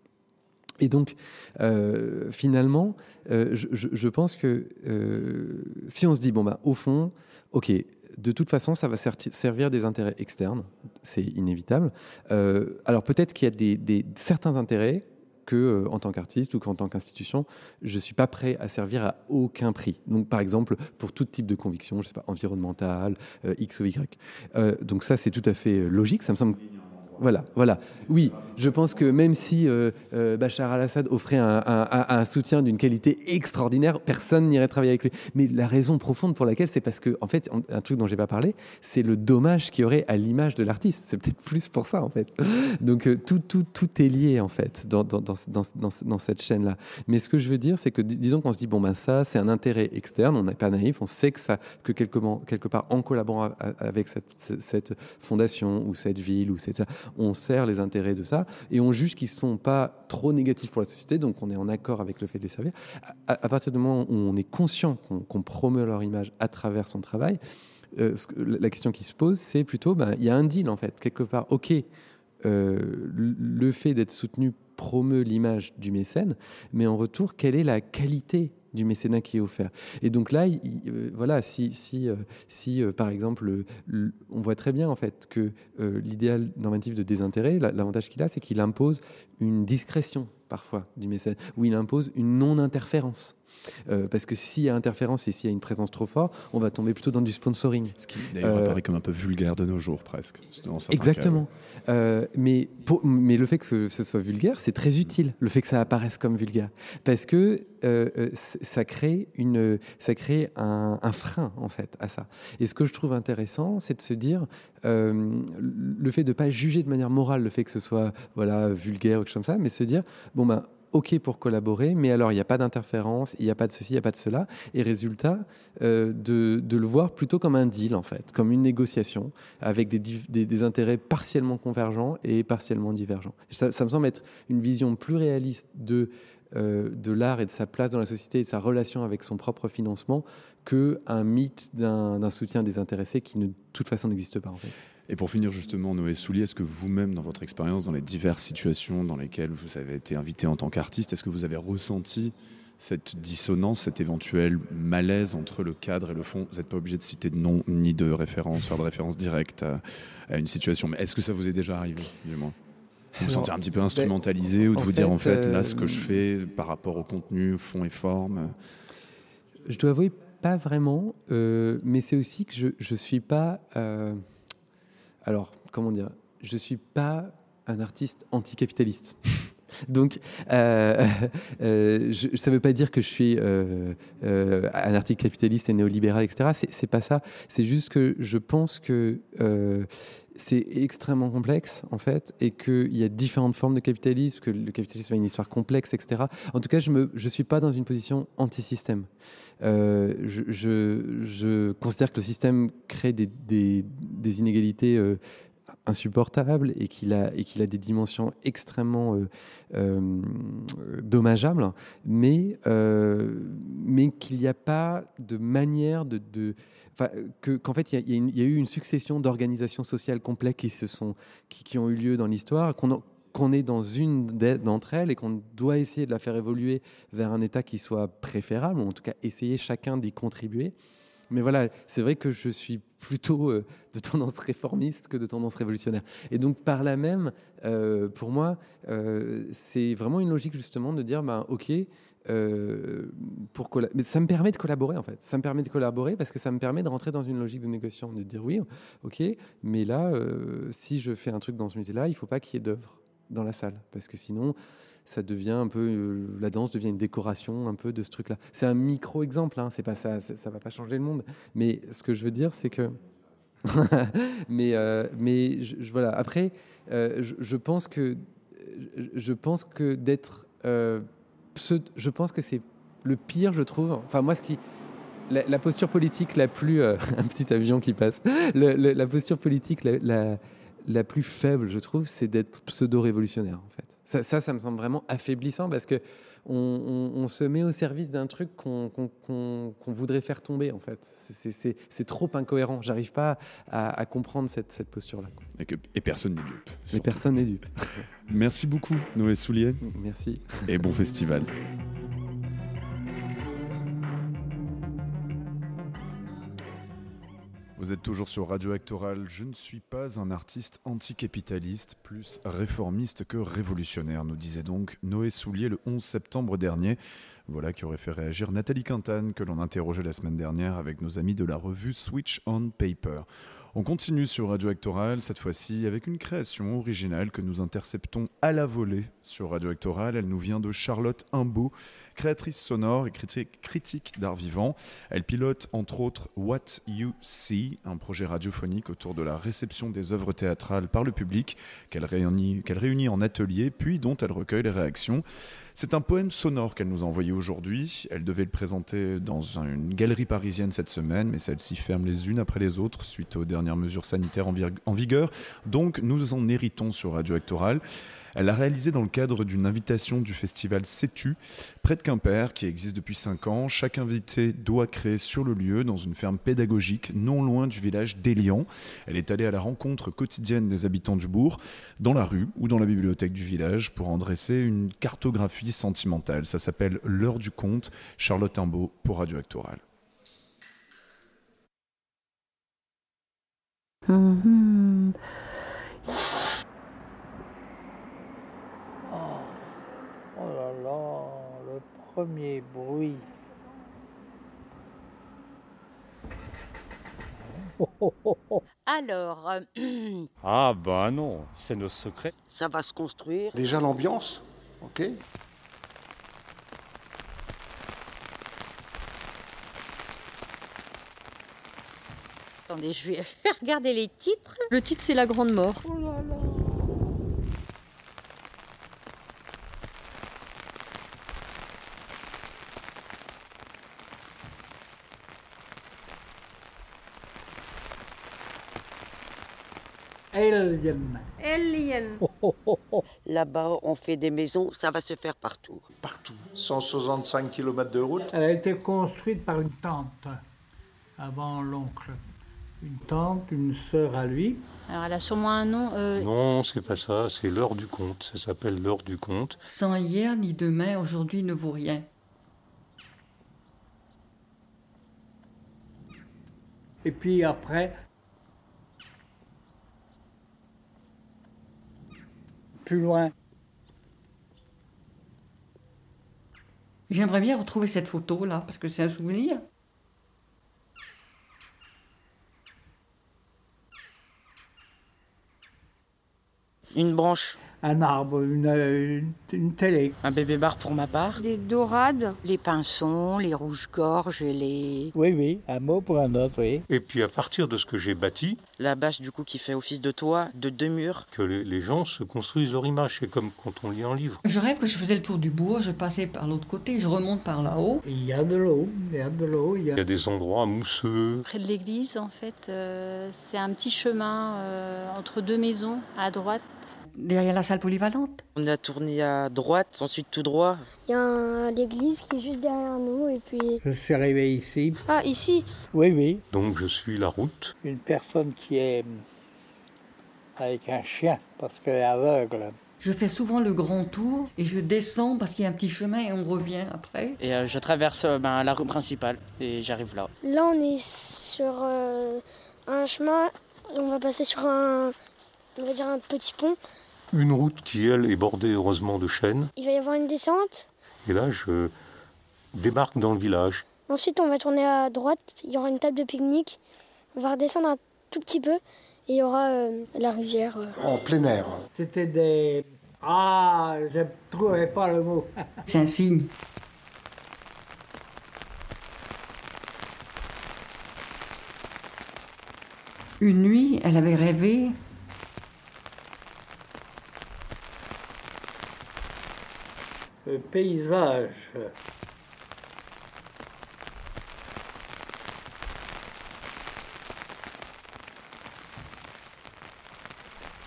Et donc, euh, finalement, euh, je, pense que euh, si on se dit, bon, bah, au fond, OK, de toute façon, ça va servir des intérêts externes, c'est inévitable. Alors peut-être qu'il y a des, certains intérêts que, euh, en tant qu'artiste ou qu'en tant qu'institution, je ne suis pas prêt à servir à aucun prix. Donc, par exemple, pour tout type de conviction, je sais pas, environnementale, euh, X ou Y. Euh, donc ça, c'est tout à fait logique. Ça me semble voilà, voilà. Oui, je pense que même si euh, euh, Bachar al-Assad offrait un, soutien d'une qualité extraordinaire, personne n'irait travailler avec lui. Mais la raison profonde pour laquelle, c'est parce que, en fait, un truc dont j'ai pas parlé, c'est le dommage qu'il y aurait à l'image de l'artiste. C'est peut-être plus pour ça, en fait. Donc euh, tout, tout, tout est lié, en fait, dans, cette chaîne-là. Mais ce que je veux dire, c'est que disons qu'on se dit bon ben ça, c'est un intérêt externe. On n'est pas naïf. On sait que ça, que quelque, quelque part, en collaborant avec cette, cette fondation ou cette ville ou cette on sert les intérêts de ça et on juge qu'ils ne sont pas trop négatifs pour la société, donc on est en accord avec le fait de les servir. À, partir du moment où on est conscient qu'on qu promeut leur image à travers son travail, euh, la question qui se pose, c'est plutôt, ben, il y a un deal en fait, quelque part. Ok, euh, le fait d'être soutenu promeut l'image du mécène, mais en retour, quelle est la qualité du mécénat qui est offert. Et donc là, euh, voilà, si, euh, euh, par exemple, le, on voit très bien en fait que l'idéal normatif de désintérêt, l'avantage qu'il a, c'est qu'il impose une discrétion parfois du mécène, ou il impose une non-interférence. Euh, parce que s'il y a interférence et s'il y a une présence trop forte, on va tomber plutôt dans du sponsoring. Ce qui d'ailleurs euh, apparaît comme un peu vulgaire de nos jours presque. Exactement. Euh, mais, pour, mais le fait que ce soit vulgaire, c'est très utile, le fait que ça apparaisse comme vulgaire. Parce que euh, ça crée, une, ça crée un, un, frein en fait à ça. Et ce que je trouve intéressant, c'est de se dire euh, le fait de ne pas juger de manière morale le fait que ce soit voilà, vulgaire ou quelque chose comme ça, mais se dire bon ben OK pour collaborer, mais alors il n'y a pas d'interférence, il n'y a pas de ceci, il n'y a pas de cela. Et résultat, euh, de, le voir plutôt comme un deal, en fait, comme une négociation avec des, intérêts partiellement convergents et partiellement divergents. Ça, me semble être une vision plus réaliste de, euh, de l'art et de sa place dans la société et de sa relation avec son propre financement qu'un mythe d'un soutien désintéressé qui, de toute façon, n'existe pas, en fait. Et pour finir justement, Noé Soulier, est-ce que vous-même, dans votre expérience, dans les diverses situations dans lesquelles vous avez été invité en tant qu'artiste, est-ce que vous avez ressenti cette dissonance, cet éventuel malaise entre le cadre et le fond? Vous n'êtes pas obligé de citer de nom ni de référence, faire de référence directe à, à une situation, mais est-ce que ça vous est déjà arrivé, du moins? Vous vous sentez un petit peu instrumentalisé ben, ou de vous fait, dire en fait euh, là ce que je fais par rapport au contenu, fond et forme? Je dois avouer pas vraiment, euh, mais c'est aussi que je ne suis pas... Euh alors, comment dire, je ne suis pas un artiste anticapitaliste. Donc, euh, euh, je, ça ne veut pas dire que je suis euh, un artiste capitaliste et néolibéral, etc. C'est pas ça. C'est juste que je pense que c'est extrêmement complexe, en fait, et qu'il y a différentes formes de capitalisme, que le capitalisme a une histoire complexe, etc. En tout cas, je ne je suis pas dans une position anti-système. Euh, je, considère que le système crée des, inégalités euh, insupportables et qu'il a, des dimensions extrêmement euh, dommageables, mais, qu'il n'y a pas de manière de... de qu'en fait, il y, a eu une succession d'organisations sociales complexes qui, se sont, qui, ont eu lieu dans l'histoire, qu'on est dans une d'entre elles et qu'on doit essayer de la faire évoluer vers un État qui soit préférable, ou en tout cas essayer chacun d'y contribuer. Mais voilà, c'est vrai que je suis plutôt euh, de tendance réformiste que de tendance révolutionnaire. Et donc, par là même, euh, pour moi, euh, c'est vraiment une logique justement de dire, ben, ok, pour mais ça me permet de collaborer en fait. Ça me permet de collaborer parce que ça me permet de rentrer dans une logique de négociation, de dire oui, ok, mais là, si je fais un truc dans ce musée-là, il ne faut pas qu'il y ait d'œuvres dans la salle parce que sinon ça devient un peu euh, la danse devient une décoration un peu de ce truc là c'est un micro exemple hein, c'est pas ça ça va pas changer le monde. Mais ce que je veux dire c'est que mais euh, mais voilà. Après euh, je, pense que je pense que d'être je pense que c'est le pire je trouve. Enfin moi ce qui la, posture politique la plus un petit avion qui passe la posture politique la la plus faible, je trouve, c'est d'être pseudo-révolutionnaire, en fait. Ça, ça, ça, me semble vraiment affaiblissant parce que on, on- on se met au service d'un truc qu'on voudrait faire tomber, en fait. C'est- trop incohérent. J'arrive pas à, à comprendre cette, cette posture-là. Et, que- et personne n'est dupe. Mais surtout. personne n'est dupe. Merci beaucoup, Noé Soulier, Merci. et bon festival. Vous êtes toujours sur Radio Actoral. Je ne suis pas un artiste anticapitaliste, plus réformiste que révolutionnaire, nous disait donc Noé Soulier le 11 septembre dernier. Voilà qui aurait fait réagir Nathalie Quintane, que l'on interrogeait la semaine dernière avec nos amis de la revue Switch on Paper. On continue sur Radio Actoral, cette fois-ci avec une création originale que nous interceptons à la volée sur Radio Actoral. Elle nous vient de Charlotte Imbeau, créatrice sonore et critique, d'art vivant. Elle pilote entre autres What You See, un projet radiophonique autour de la réception des œuvres théâtrales par le public qu'elle réunit, qu'elle réunit en atelier, puis dont elle recueille les réactions. C'est un poème sonore qu'elle nous a envoyé aujourd'hui. Elle devait le présenter dans un- une galerie parisienne cette semaine, mais celles-ci ferment les unes après les autres suite aux dernières mesures sanitaires en vigueur. Donc nous en héritons sur Radio Actoral. Elle l'a réalisé dans le cadre d'une invitation du festival Sais-tu, près de Quimper, qui existe depuis 5 ans. Chaque invité doit créer sur le lieu, dans une ferme pédagogique, non loin du village d'Elian. Elle est allée à la rencontre quotidienne des habitants du bourg, dans la rue ou dans la bibliothèque du village, pour en dresser une cartographie sentimentale. Ça s'appelle L'heure du conte, Charlotte Imbeau pour Radio Actoral. Mhm. Oh, oh là là, le premier bruit. Alors, euh, Ah bah non, c'est nos secrets. Ça va se construire. Déjà l'ambiance, ok attendez, je vais regarder les titres. Le titre, c'est La Grande Mort. Oh là là. Alien. Alien. Là-bas, on fait des maisons, ça va se faire partout. Partout. 165 km de route. Elle a été construite par une tante avant l'oncle. Une tante, une sœur à lui. Alors, elle a sûrement un nom. euh, Non, c'est pas ça, c'est l'heure du conte. Ça s'appelle l'heure du conte. Sans hier ni demain, aujourd'hui ne vaut rien. Et puis après, plus loin, J'aimerais bien retrouver cette photo-là, parce que c'est un souvenir. Une branche. Un arbre, une, une, une télé. Un bébé bar pour ma part. Des dorades. Les pinsons, les rouges-gorges les... Oui, oui, un mot pour un autre, oui. Et puis à partir de ce que j'ai bâti, La bâche, du coup, qui fait office de toit, de deux murs. que les, les gens se construisent leur image. C'est comme quand on lit un livre. Je rêve que je faisais le tour du bourg, je passais par l'autre côté, je remonte par là-haut. Il y a de l'eau, il y a de l'eau, il y a... Il y a des endroits mousseux. Près de l'église, en fait, euh, c'est un petit chemin euh, entre deux maisons à droite. Derrière la salle polyvalente. On a tourné à droite, ensuite tout droit. Il y a l'église qui est juste derrière nous et puis... Je suis arrivé ici. Ah, ici Oui, oui. Donc je suis la route. Une personne qui est avec un chien, parce qu'elle est aveugle. Je fais souvent le grand tour et je descends parce qu'il y a un petit chemin et on revient après. Et euh, je traverse euh, ben, la rue principale et j'arrive là. Là, on est sur euh, un chemin. On va passer sur un, on va dire un petit pont. Une route qui, elle, est bordée heureusement de chênes. Il va y avoir une descente? Et là, je débarque dans le village. Ensuite, on va tourner à droite. Il y aura une table de pique-nique. On va redescendre un tout petit peu et il y aura euh, la rivière. euh. En plein air. C'était des... Ah, je ne trouvais pas le mot. C'est un signe. Une nuit, elle avait rêvé paysage.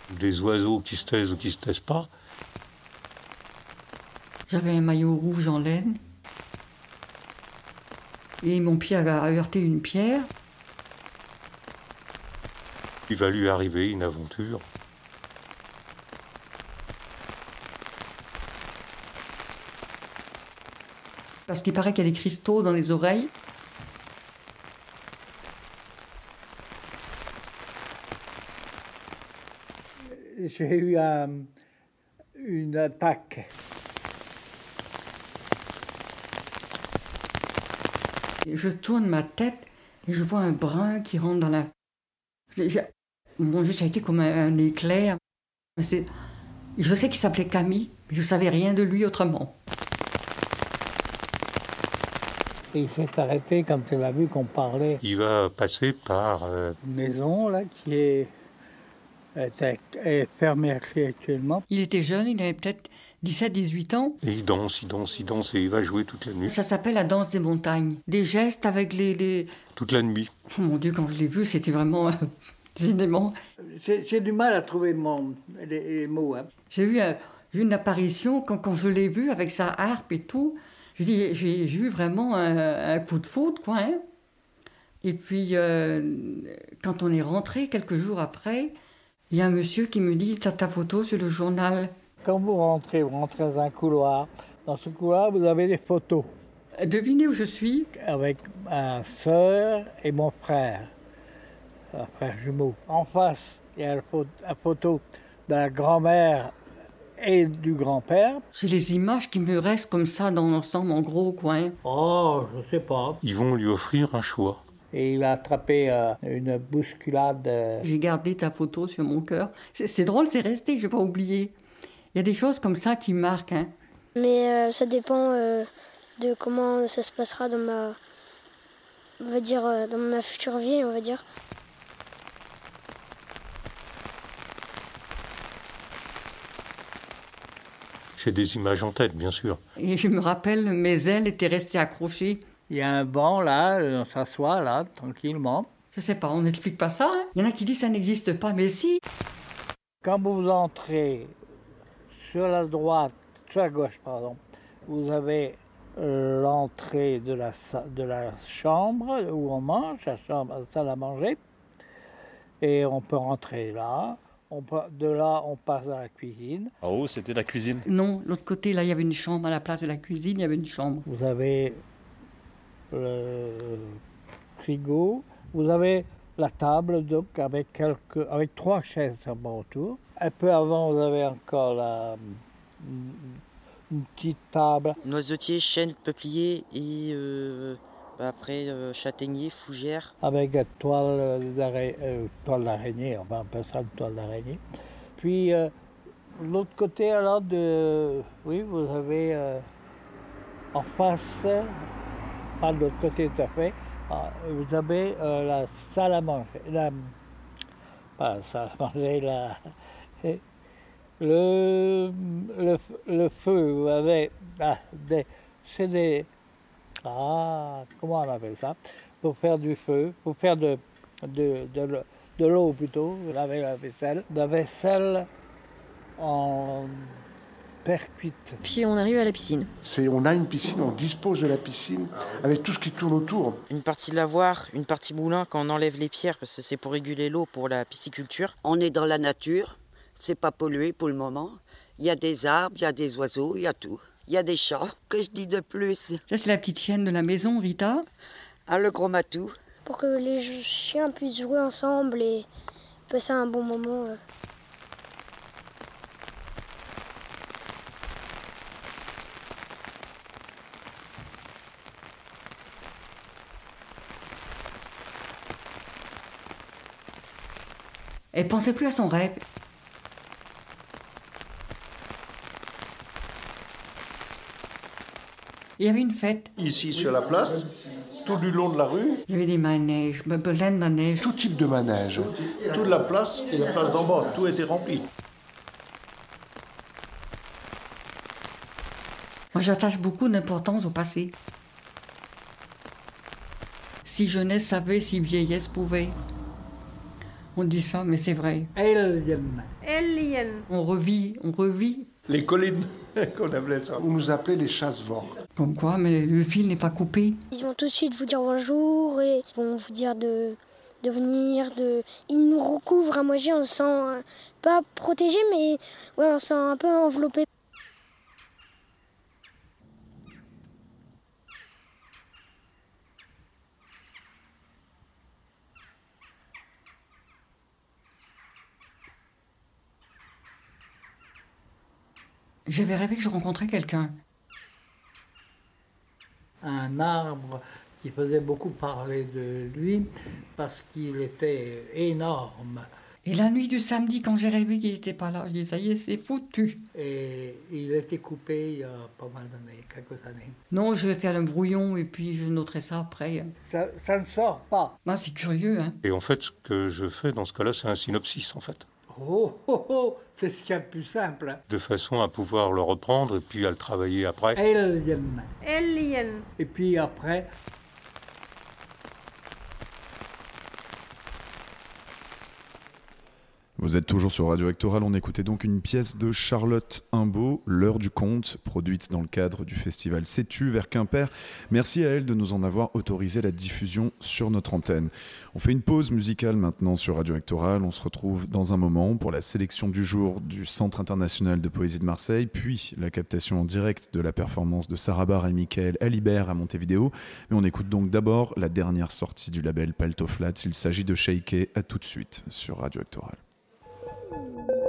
Des oiseaux qui se taisent ou qui se taisent pas. J'avais un maillot rouge en laine. Et mon pied a heurté une pierre. Il va lui arriver une aventure. Parce qu'il paraît qu'il y a des cristaux dans les oreilles. J'ai eu un- une attaque. Je tourne ma tête et je vois un brun qui rentre dans la. Mon Dieu, ça a été comme un, un éclair. Je sais qu'il s'appelait Camille, mais je savais rien de lui autrement. Et il s'est arrêté quand il a vu qu'on parlait Il va passer par euh, d'une maison là qui est, est, est fermée actuellement. Il était jeune, il avait peut-être 17-18 ans. et il danse, il danse, il danse et il va jouer toute la nuit. Ça s'appelle la danse des montagnes. Des gestes avec les. les- Toute la nuit. Oh mon Dieu, quand je l'ai vu, c'était vraiment euh, décidément. J'ai du mal à trouver mon, les, les mots. hein. J'ai eu, un- j'ai eu une apparition quand, quand je l'ai vu avec sa harpe et tout. Je dis, j'ai eu vraiment un, un coup de foudre, quoi. hein. Et puis, euh, quand on est rentré quelques jours après, il y a un monsieur qui me dit T'as ta photo sur le journal. Quand vous rentrez, vous rentrez dans un couloir. Dans ce couloir, vous avez des photos Devinez où je suis? Avec ma sœur et mon frère, un frère jumeau. En face, il y a la photo de la grand-mère et du grand-père. J'ai les images qui me restent comme ça dans l'ensemble, en gros, hein. Oh, je sais pas. Ils vont lui offrir un choix. Et il a attrapé euh, une bousculade. euh, J'ai gardé ta photo sur mon cœur. C'est c'est drôle, c'est resté, je vais pas oublier. Il y a des choses comme ça qui marquent. Hein. Mais euh, ça dépend euh, de comment ça se passera dans ma, on va dire, euh, dans ma future vie, on va dire. J'ai des images en tête, bien sûr. Et je me rappelle, mes ailes étaient restées accrochées. Il y a un banc là, euh, on s'assoit là, tranquillement. Je sais pas, on n'explique pas ça. hein. Il y en a qui disent ça n'existe pas, mais si. Quand vous entrez sur la droite, sur la gauche, pardon, vous avez euh, l'entrée de la, sa- de la chambre où on mange, la chambre, la salle à manger. Et on peut rentrer là. On de là, on passe à la cuisine. En haut, c'était la cuisine. Non, l'autre côté, là, il y avait une chambre à la place de la cuisine, il y avait une chambre. Vous avez le frigo. Vous avez la table donc avec quelques, avec trois chaises seulement autour. Un peu avant, vous avez encore la, une petite table. Noisetier, chêne, peuplier et euh, après euh, châtaignier, fougère. avec la toile d'araignée, euh, d'araignée, enfin on appelle ça une toile d'araignée. Puis euh, l'autre côté alors de, oui, vous avez euh, en face, pas de l'autre côté tout à fait, ah, vous avez euh, la salle à manger, la, pas la salle à manger, la, le, le, le feu, vous avez, ah, des, c'est des, ah, comment on appelle ça? Pour faire du feu, pour faire de, de, de, l'eau- de l'eau plutôt, la vaisselle. La vaisselle en terre cuite. Puis on arrive à la piscine. C'est, on a une piscine, on dispose de la piscine avec tout ce qui tourne autour. Une partie lavoir, une partie moulin quand on enlève les pierres parce que c'est pour réguler l'eau pour la pisciculture. On est dans la nature, c'est pas pollué pour le moment. Il y a des arbres, il y a des oiseaux, il y a tout. Il y a des chats. Que je dis de plus Ça, c'est la petite chienne de la maison, Rita. Ah, le gros matou. Pour que les chiens puissent jouer ensemble et passer un bon moment. euh. Elle pensait plus à son rêve. Il y avait une fête. Ici sur la place, tout du long de la rue, Il y avait des manèges, plein de manèges. tout type de manège. Toute la place et la place d'en bas, tout était rempli. Moi, j'attache beaucoup d'importance au passé. Si jeunesse savait, si vieillesse pouvait. On dit ça, mais c'est vrai. Alien. Alien. On revit, on revit. Les collines qu'on appelait ça. On nous appelait les chasse-vents. Comme quoi, mais le fil n'est pas coupé. Ils vont tout de suite vous dire bonjour et ils vont vous dire de, de venir. De... Ils nous recouvrent à moitié, on se sent pas protégé, mais ouais, on se sent un peu enveloppé. J'avais rêvé que je rencontrais quelqu'un. Un arbre qui faisait beaucoup parler de lui parce qu'il était énorme. Et la nuit du samedi, quand j'ai rêvé qu'il n'était pas là, je dis ça y est, c'est foutu. Et il a été coupé il y a pas mal d'années, quelques années. Non, je vais faire le brouillon et puis je noterai ça après. Ça, ça ne sort pas. Non, c'est curieux, hein. Et en fait, ce que je fais dans ce cas-là, c'est un synopsis, en fait. Oh, oh, oh, c'est ce qu'il y a de plus simple. De façon à pouvoir le reprendre et puis à le travailler après. Alien. Alien. Et puis après, Vous êtes toujours sur Radio Actoral, on écoutait donc une pièce de Charlotte Imbeau, L'heure du conte, produite dans le cadre du festival Sais-tu vers Quimper. Merci à elle de nous en avoir autorisé la diffusion sur notre antenne. On fait une pause musicale maintenant sur Radio Actoral, on se retrouve dans un moment pour la sélection du jour du Centre international de poésie de Marseille, puis la captation en direct de la performance de Sarah Barr et Michael Alibert à Montevideo. Mais on écoute donc d'abord la dernière sortie du label Palto Flats, il s'agit de Shaker, à tout de suite sur Radio Actoral. Êtes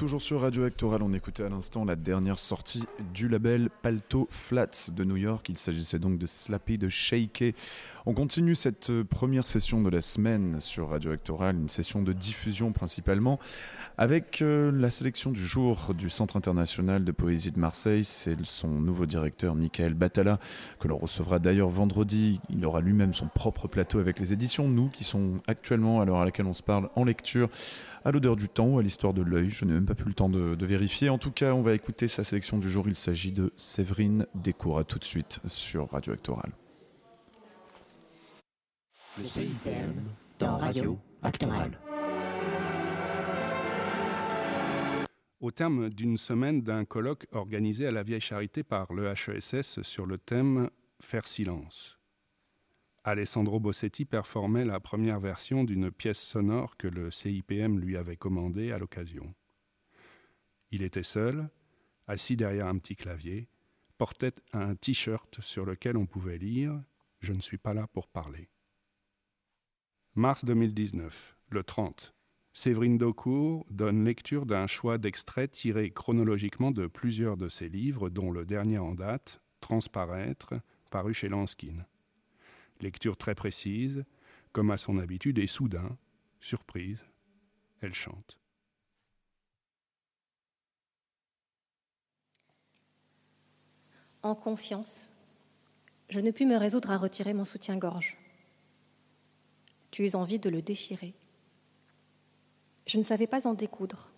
toujours sur Radio Actoral. On écoutait à l'instant la dernière sortie du label Palto Flats de New York. Il s'agissait donc de Slappy de Shaker. On continue cette première session de la semaine sur Radio Actoral, une session de diffusion principalement, avec euh, la sélection du jour du Centre international de poésie de Marseille. C'est son nouveau directeur, Michael Batala, que l'on recevra d'ailleurs vendredi. Il aura lui-même son propre plateau avec les éditions Nous, qui sont actuellement, à l'heure à laquelle on se parle, en lecture à l'odeur du temps ou à l'histoire de l'œil. Je n'ai même pas pu le temps de, vérifier. En tout cas, on va écouter sa sélection du jour. Il s'agit de Séverine Descours. tout de suite sur Radio Actoral. Le CIPM dans Radio Actoral. Au terme d'une semaine d'un colloque organisé à la Vieille Charité par le HESS sur le thème Faire silence. Alessandro Bossetti performait la première version d'une pièce sonore que le CIPM lui avait commandée à l'occasion. Il était seul, assis derrière un petit clavier, portait un t-shirt sur lequel on pouvait lire Je ne suis pas là pour parler. Mars 2019, le 30. Séverine Daucourt donne lecture d'un choix d'extraits tirés chronologiquement de plusieurs de ses livres, dont le dernier en date, Transparaître, paru chez Lanskin. Lecture très précise, comme à son habitude, et soudain, surprise, elle chante. En confiance, je ne pus me résoudre à retirer mon soutien-gorge. Tu eus envie de le déchirer. Je ne savais pas en découdre.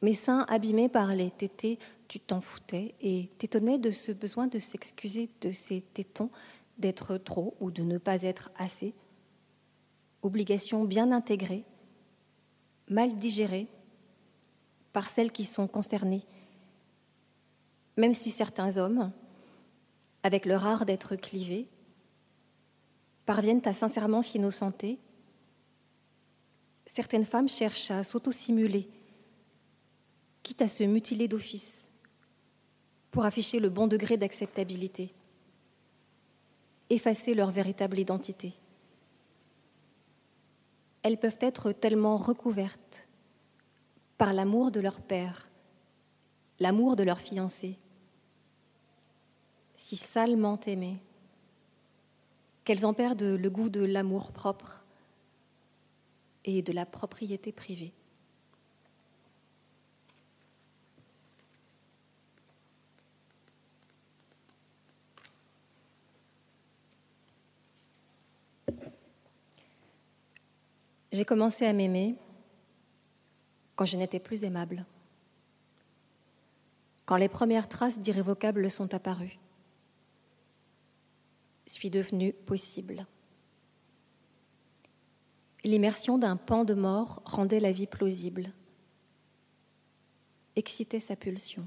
Mes seins abîmés par les tétés, tu t'en foutais et t'étonnais de ce besoin de s'excuser de ces tétons d'être trop ou de ne pas être assez, obligation bien intégrée, mal digérée par celles qui sont concernées, même si certains hommes, avec leur art d'être clivés, parviennent à sincèrement s'innocenter, certaines femmes cherchent à s'auto-simuler, quitte à se mutiler d'office, pour afficher le bon degré d'acceptabilité effacer leur véritable identité. Elles peuvent être tellement recouvertes par l'amour de leur père, l'amour de leur fiancé, si salement aimées, qu'elles en perdent le goût de l'amour propre et de la propriété privée. J'ai commencé à m'aimer quand je n'étais plus aimable, quand les premières traces d'irrévocable sont apparues. Suis devenue possible. L'immersion d'un pan de mort rendait la vie plausible, excitait sa pulsion.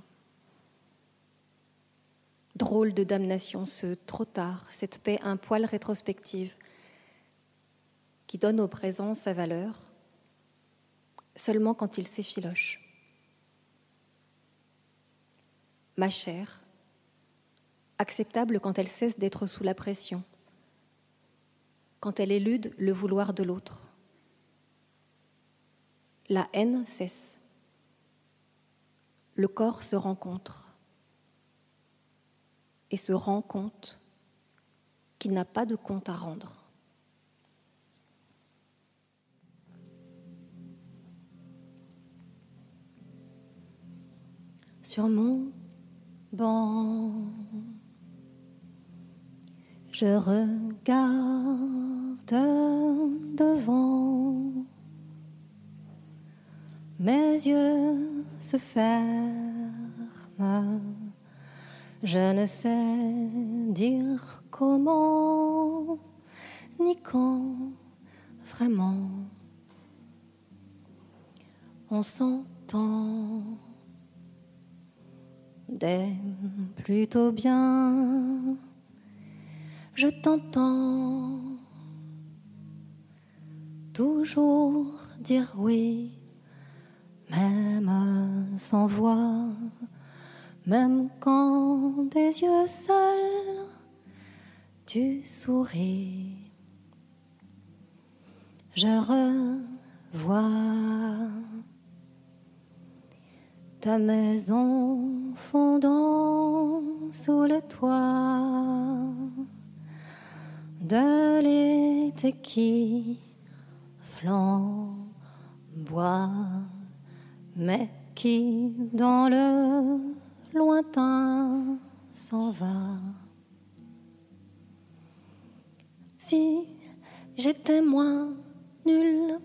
Drôle de damnation, ce trop tard, cette paix un poil rétrospective, qui donne au présent sa valeur seulement quand il s'effiloche. Ma chair, acceptable quand elle cesse d'être sous la pression, quand elle élude le vouloir de l'autre. La haine cesse. Le corps se rencontre et se rend compte qu'il n'a pas de compte à rendre. sur mon banc. Je regarde devant, mes yeux se ferment. Je ne sais dire comment ni quand vraiment on s'entend plutôt bien. Je t'entends toujours dire oui, même sans voix, même quand des yeux seuls tu souris. Je revois ta maison fondant sous le toit de l'été qui flamboie, mais qui dans le lointain s'en va. Si j'étais moins nulle,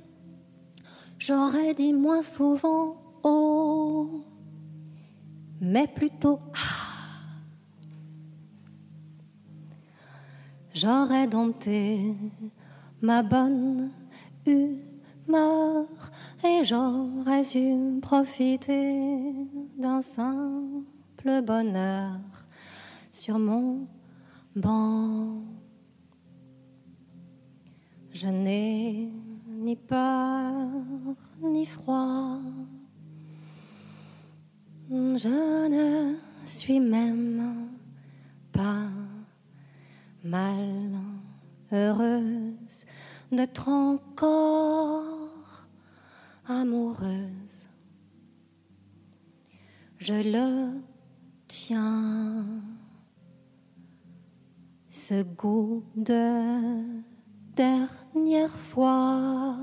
j'aurais dit moins souvent oh, mais plutôt ah. J'aurais dompté ma bonne humeur et j'aurais su profiter d'un simple bonheur sur mon banc. Je n'ai ni peur ni froid. Je ne suis même pas mal heureuse d'être encore amoureuse. Je le tiens, ce goût de dernière fois,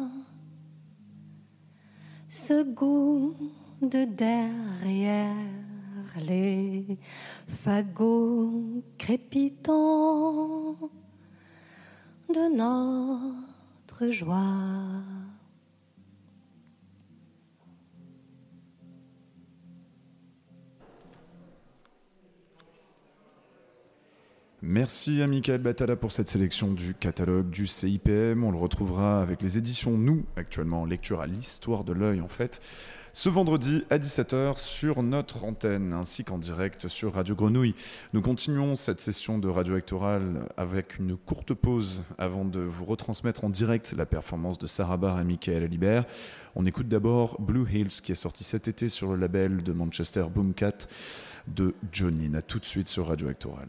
ce goût de derrière les fagots crépitants de notre joie. Merci à Michael Batala pour cette sélection du catalogue du CIPM. On le retrouvera avec les éditions Nous, actuellement en lecture à l'histoire de l'œil en fait, ce vendredi à 17h sur notre antenne ainsi qu'en direct sur Radio Grenouille. Nous continuons cette session de radio électorale avec une courte pause avant de vous retransmettre en direct la performance de Sarah Barr et Michael Alibert. On écoute d'abord Blue Hills qui est sorti cet été sur le label de Manchester Boomcat de Johnny. A tout de suite sur Radio Électorale.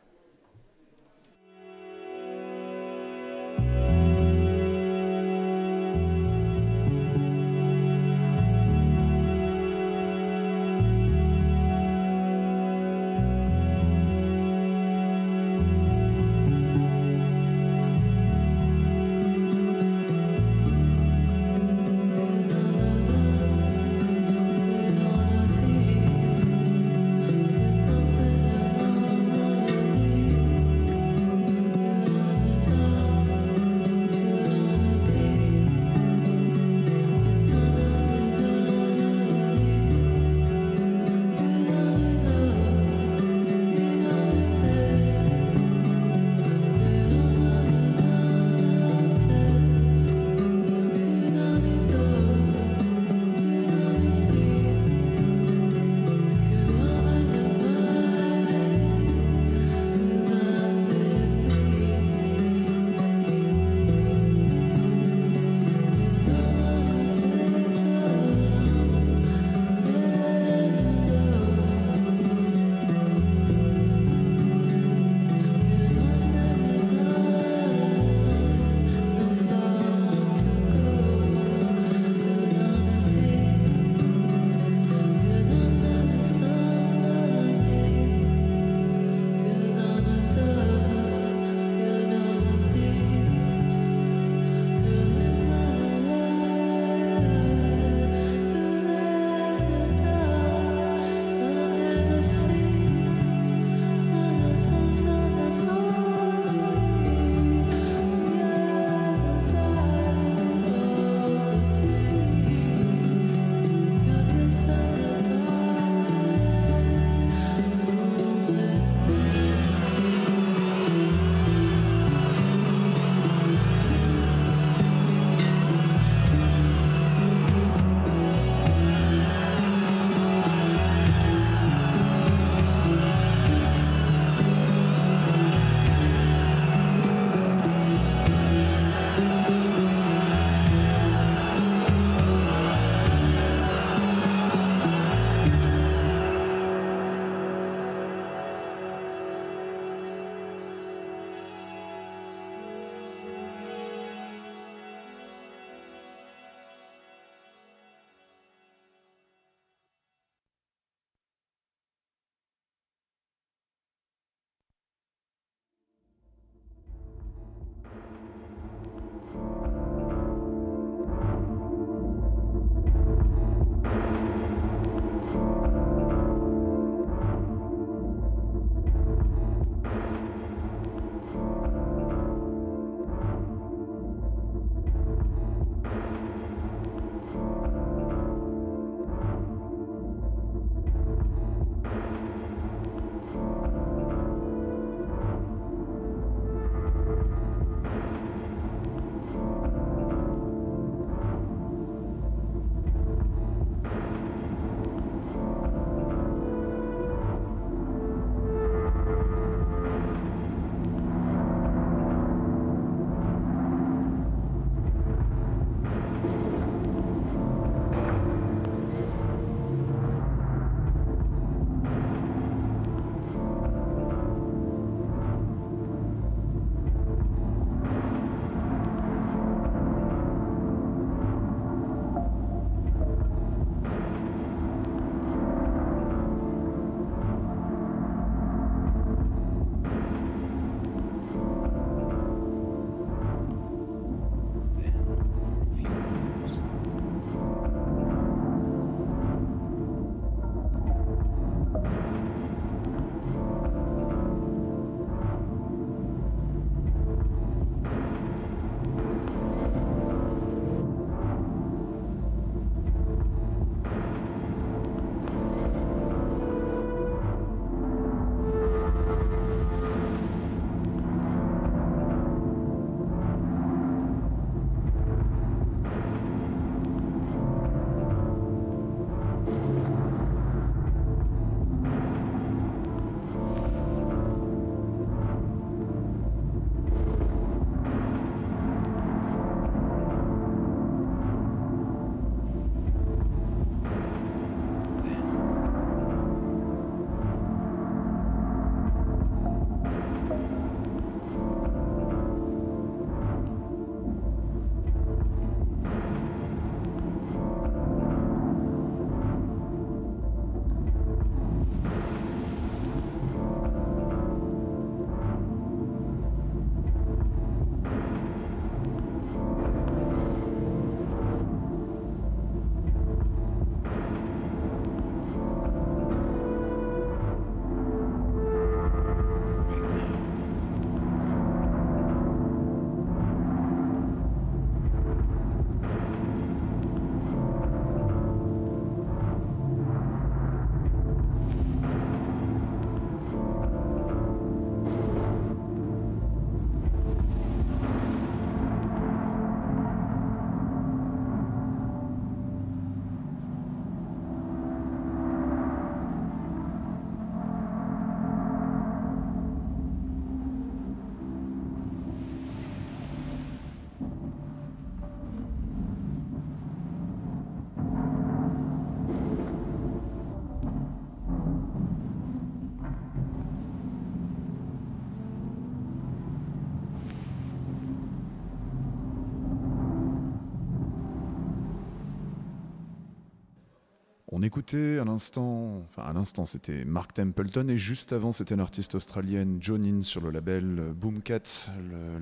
Écoutait à l'instant, enfin à l'instant c'était Mark Templeton et juste avant c'était l'artiste australienne Jonin sur le label Boomcat.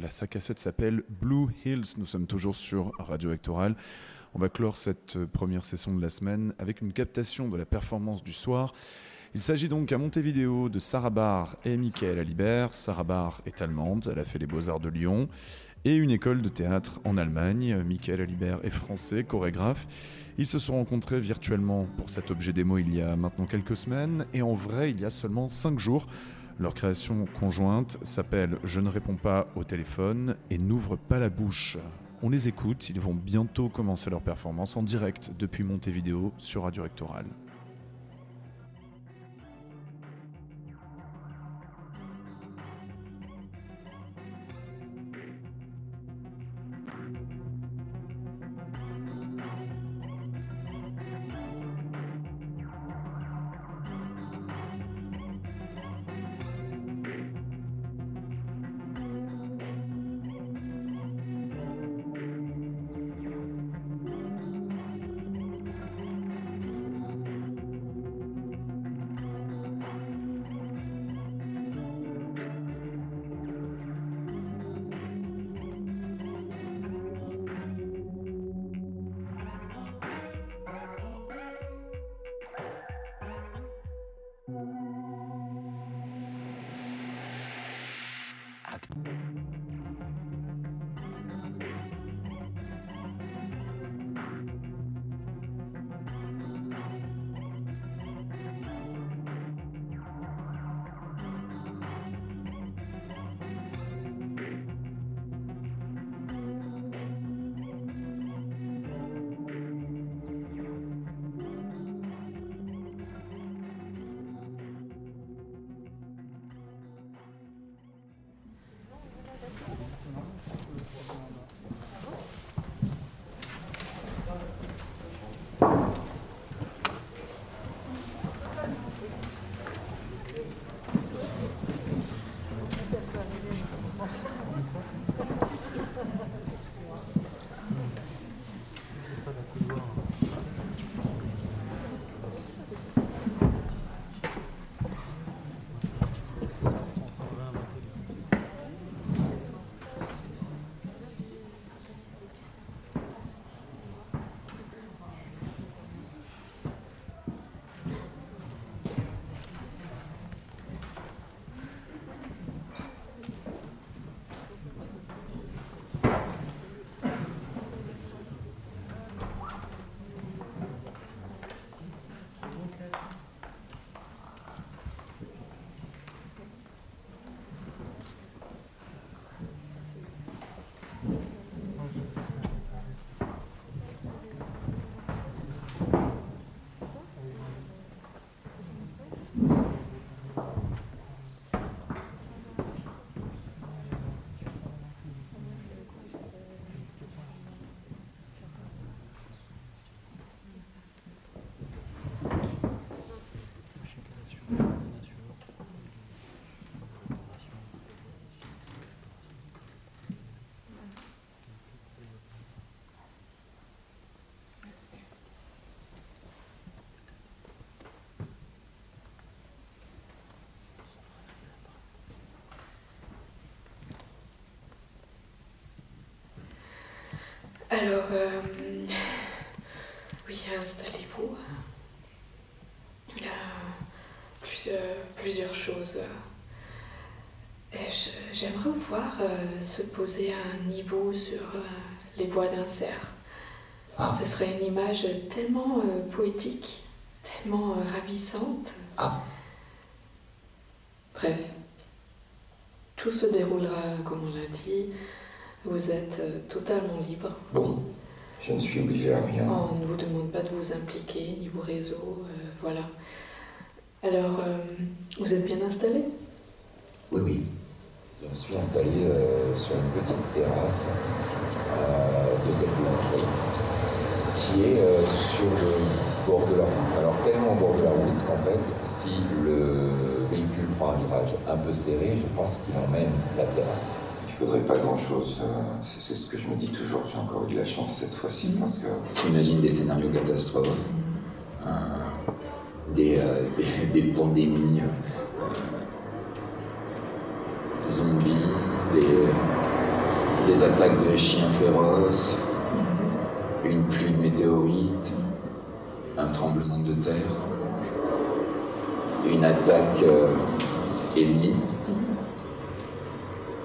La sa cassette s'appelle Blue Hills. Nous sommes toujours sur Radio Vectoral. On va clore cette première session de la semaine avec une captation de la performance du soir. Il s'agit donc à Montevideo de Sarah Barr et Michael Alibert. Sarah Barr est allemande, elle a fait les Beaux-Arts de Lyon et une école de théâtre en Allemagne. Michael Alibert est français, chorégraphe. Ils se sont rencontrés virtuellement pour cet objet démo il y a maintenant quelques semaines et en vrai il y a seulement cinq jours. Leur création conjointe s'appelle Je ne réponds pas au téléphone et n'ouvre pas la bouche. On les écoute, ils vont bientôt commencer leur performance en direct depuis Montevideo sur Radio Rectoral. Alors, euh, oui, installez-vous. Il y a plusieurs, plusieurs choses. J'aimerais vous voir euh, se poser à un niveau sur euh, les bois d'un cerf. Ce serait une image tellement poétique, tellement ravissante. Bref, tout se déroulera comme on l'a dit. Vous êtes totalement libre. Bon, je ne suis obligé à rien. On ne vous demande pas de vous impliquer, ni vos réseaux, euh, voilà. Alors, euh, vous êtes bien installé? Oui, oui. Je me suis installé euh, sur une petite terrasse de cette boulangerie qui est sur le bord de la route. Alors tellement au bord de la route qu'en fait, si le véhicule prend un virage un peu serré, je pense qu'il emmène la terrasse. Il faudrait pas grand-chose. euh, C'est ce que je me dis toujours. J'ai encore eu de la chance cette fois-ci parce que. J'imagine des scénarios catastrophes. Euh, des, euh, des, des pandémies euh, zombies, des, des attaques de chiens féroces, une pluie de météorites, un tremblement de terre, une attaque ennemie,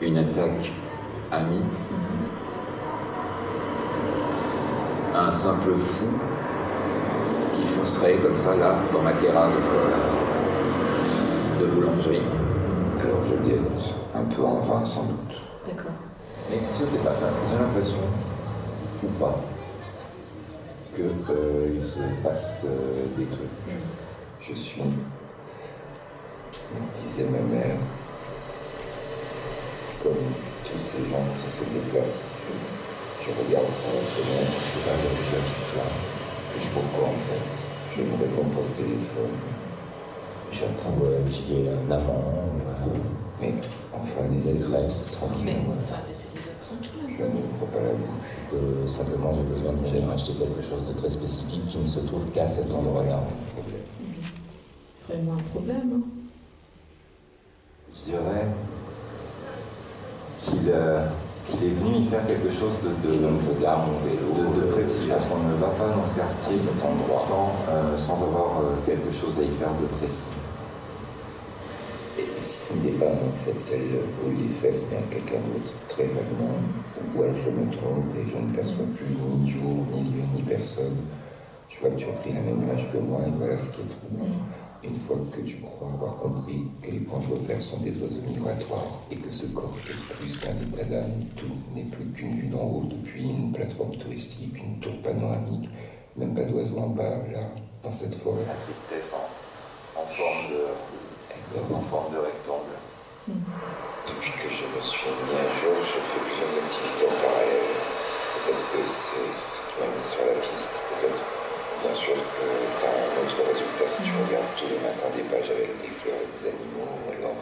une attaque amie, un simple fou qui foncerait comme ça là dans ma terrasse euh, de boulangerie. Alors je guette, un peu en vain sans doute. D'accord. Mais je sais pas ça, j'ai l'impression, ou pas, que euh, il se passe euh, des trucs. Je suis, me disait ma mère, comme tous ces gens qui se déplacent. Je, je regarde par la fenêtre, je sais pas où j'habite là. Et pourquoi en fait? Je ne réponds pas au téléphone. J'attends j'y ai un amant. Mais enfin, les détresse, Mais tranquillement. enfin, laissez les autres tranquilles. Je n'ouvre pas la bouche. Que simplement j'ai besoin de j'ai acheter quelque chose de très spécifique qui ne se trouve qu'à cet endroit-là. Vraiment un problème. hein. Je dirais qu'il euh, qu'il est venu y faire quelque chose de, de, je garde mon vélo, de, de euh, précis, parce qu'on ne va pas dans ce quartier cet endroit. sans, euh, sans avoir euh, quelque chose à y faire de précis. Et si ce n'était pas donc cette celle où les fesses, mais à quelqu'un d'autre, très vaguement, ou alors je me trompe et je ne perçois plus ni jour, ni lieu, ni personne. Je vois que tu as pris la même image que moi et voilà ce qui est troublant. Une fois que tu crois avoir compris que les points de repère sont des oiseaux migratoires et que ce corps est plus qu'un état d'âme, tout n'est plus qu'une vue d'en haut depuis une plateforme touristique, une tour panoramique, même pas d'oiseaux en bas, là, dans cette forêt. La tristesse en, en forme de, en forme de rectangle. Depuis que je me suis mis à jour, je fais plusieurs activités en parallèle. Peut-être que c'est ce qui m'a mis sur la piste, peut-être. Bien sûr que tu as un autre résultat si tu regardes tous les matins des pages avec des fleurs et des animaux, ou alors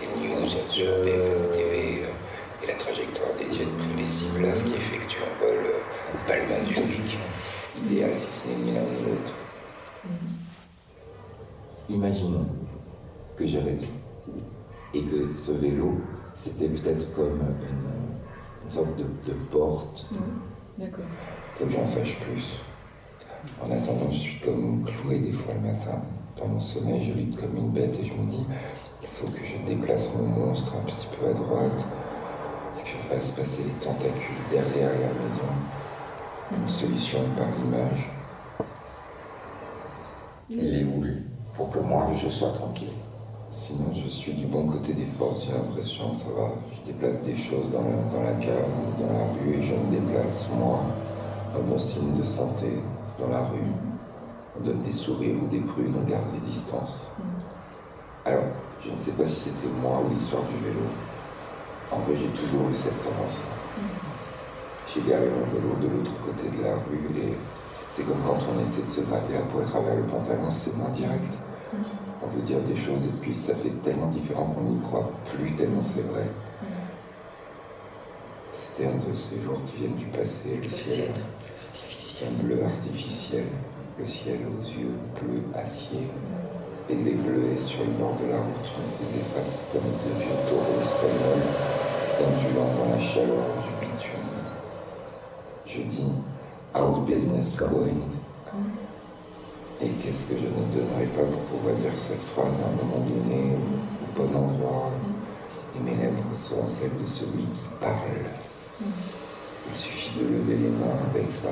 les news sur BFM TV euh, et la trajectoire des jets privés Ciblas qui effectuent un vol euh, Palma-Zurich. Idéal si ce n'est ni l'un ni l'autre. Imaginons que j'ai raison et que ce vélo, c'était peut-être comme une, une sorte de, de porte. D'accord. Faut que j'en sache plus. En attendant, je suis comme cloué des fois le matin. Dans mon sommeil, je lutte comme une bête et je me dis, il faut que je déplace mon monstre un petit peu à droite et que je fasse passer les tentacules derrière la maison. Une solution par l'image. Il est où lui Pour que moi, je sois tranquille. Sinon, je suis du bon côté des forces, j'ai l'impression, ça va. Je déplace des choses dans la, dans la cave ou dans la rue et je me déplace, moi. Un bon signe de santé dans la rue. On donne des sourires ou des prunes, on garde les distances. Alors, je ne sais pas si c'était moi ou l'histoire du vélo. En vrai, j'ai toujours eu cette tendance. J'ai garé mon vélo de l'autre côté de la rue et c'est comme quand on essaie de se gratter la peau à travers le pantalon, c'est moins direct. On veut dire des choses et puis ça fait tellement différent qu'on n'y croit plus tellement c'est vrai. C'était un de ces jours qui viennent du passé, le ciel. Un bleu artificiel, le ciel aux yeux bleus acier. Et les bleuets sur le bord de la route me faisaient face comme de vieux taureaux espagnols, ondulant dans la chaleur du bitume. Je dis, how's business going? Et qu'est-ce que je ne donnerais pas pour pouvoir dire cette phrase à un moment donné, au bon endroit? Et mes lèvres seront celles de celui qui parle. Il suffit de lever les mains avec ça,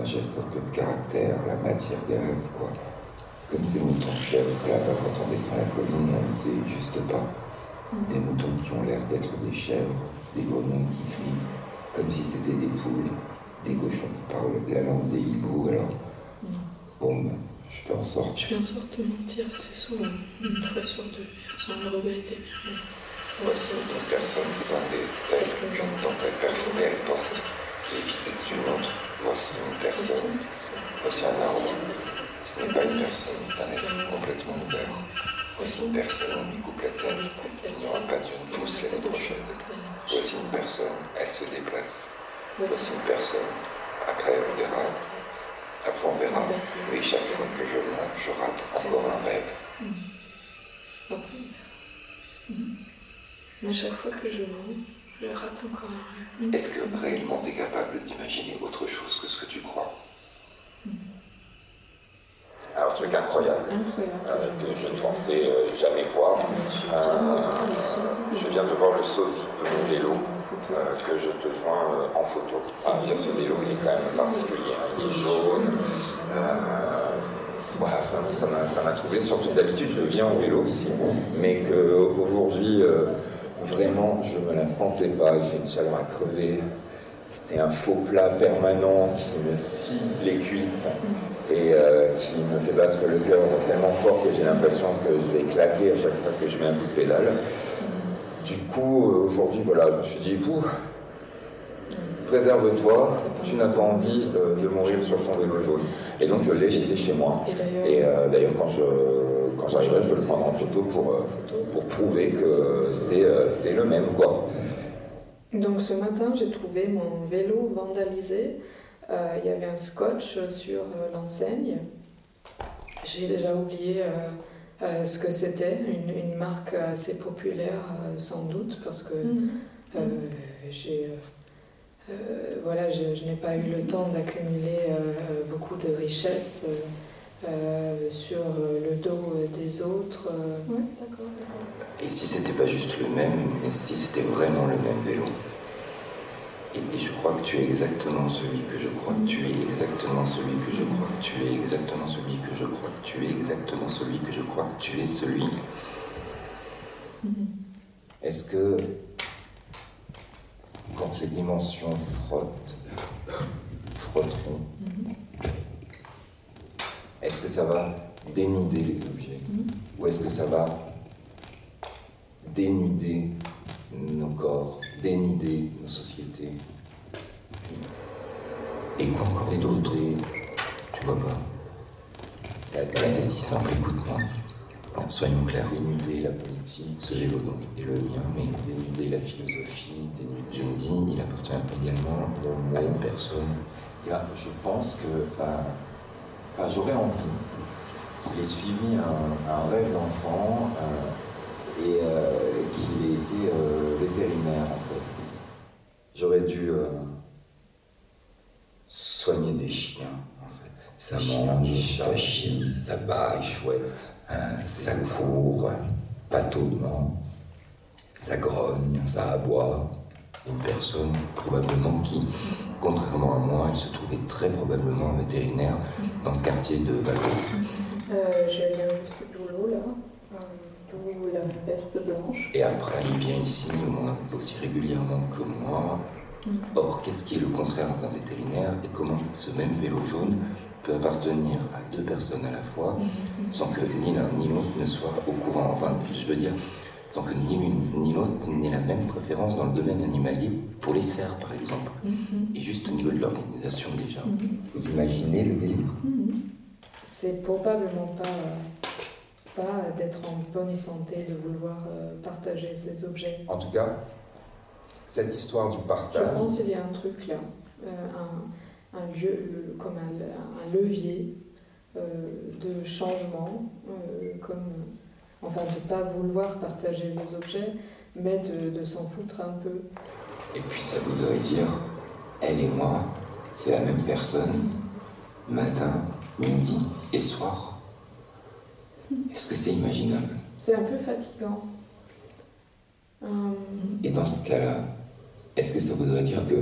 un geste un peu de caractère, la matière des rêves, quoi. Comme ces moutons chèvres là-bas quand on descend la colline, on ne sait juste pas. Des moutons qui ont l'air d'être des chèvres, des grenouilles qui crient, comme si c'était des poules, des cochons qui parlent la langue des hiboux, alors. Bon, je fais en sorte. Je fais en sorte de mentir assez souvent, une fois sur deux, sans le regretter. Voici une Personne scindée, telle qu'une tempête perfumée, elle porte les vides d'une autre. Voici une personne. Voici un arbre. Ce n'est pas une personne, c'est un être complètement ouvert. Voici une personne, il coupe la tête. Il n'y aura pas d'une pousse l'année prochaine. Voici une personne, elle se déplace. Voici une personne, après on verra. Après on verra. Mais chaque fois que je mens, je rate encore un rêve. Chaque fois que je mens, je rate encore un rêve. Est-ce que réellement tu es capable d'imaginer autre chose que ce que tu crois? Alors, truc incroyable, euh, que je ne pensais euh, jamais voir. Euh, je viens de voir le sosie de mon vélo, euh, que je te joins euh, en photo. Ah, bien, ce vélo, il est quand même particulier. hein. Il est jaune. Euh, voilà, ça ça m'a ça m'a trouvé, surtout d'habitude je viens au vélo ici, mais qu'aujourd'hui, vraiment, je me la sentais pas, il fait une chaleur à crever. C'est un faux plat permanent qui me scie les cuisses et euh, qui me fait battre le cœur tellement fort que j'ai l'impression que je vais claquer à chaque fois que je mets un coup de pédale. Du coup, euh, aujourd'hui, voilà, je me suis dit, écoute, préserve-toi, tu n'as pas envie euh, de mourir sur ton vélo jaune. Et donc je l'ai laissé chez moi. Et euh, d'ailleurs, quand je quand j'arriverai, je vais le prendre en photo pour, euh, pour prouver que c'est euh, c'est le même, quoi. Donc ce matin, j'ai trouvé mon vélo vandalisé. Euh, il y avait un scotch sur l'enseigne. J'ai déjà oublié euh, euh, ce que c'était, une, une marque assez populaire sans doute, parce que euh, j'ai, euh, euh, voilà, je, je n'ai pas eu le temps d'accumuler beaucoup de richesses euh, sur euh, le dos euh, des autres. d'accord, d'accord. Et si c'était pas juste le même, mais si c'était vraiment le même vélo? Et, et je crois que tu es exactement celui que je crois que tu es, exactement celui que je crois que tu es, exactement celui que je crois que tu es, exactement celui que je crois que tu es, celui. Est-ce que quand les dimensions frottent, frotteront, est-ce que ça va dénuder les objets Ou est-ce que ça va dénuder nos corps, dénuder nos sociétés? Et quoi encore Dénuder, tu vois pas. Là, là, c'est si simple, écoute-moi. Soyons clairs, dénuder la politique, ce vélo donc est le mien, mais dénuder la philosophie, dénuder... Je me dis, il appartient également à une personne. Et là, je pense que, euh, enfin, j'aurais envie qu'il ait suivi un, un rêve d'enfant euh, et euh, qu'il ait été euh, vétérinaire en fait. J'aurais dû soigner des chiens en fait. Ça mange, ça chie, ça baille chouette, hein, ça court, pataulement, ça grogne, ça aboie. Une personne probablement qui, contrairement à moi, elle se trouvait très probablement un vétérinaire dans ce quartier de Valo. Euh, je viens juste du boulot là, euh, d'où la veste blanche. Et après, il vient ici au moins aussi régulièrement que moi. Or, qu'est-ce qui est le contraire d'un vétérinaire et comment ce même vélo jaune peut appartenir à deux personnes à la fois sans que ni l'un ni l'autre ne soient au courant? Enfin, je veux dire, sans que ni l'une ni l'autre n'aient la même préférence dans le domaine animalier pour les cerfs, par exemple. Et juste au niveau de l'organisation déjà. Vous imaginez le délire C'est probablement pas, pas d'être en bonne santé de vouloir euh, partager ces objets. En tout cas, cette histoire du Je partage. pense qu'il y a un truc là, euh, un, un lieu, comme un, un levier euh, de changement, euh, comme, enfin de ne pas vouloir partager ces objets, mais de, de s'en foutre un peu. Et puis ça voudrait dire, elle et moi, c'est la même personne, matin, midi et soir. Est-ce que c'est imaginable? C'est un peu fatigant. Euh, Et dans ce cas-là, est-ce que ça voudrait dire que...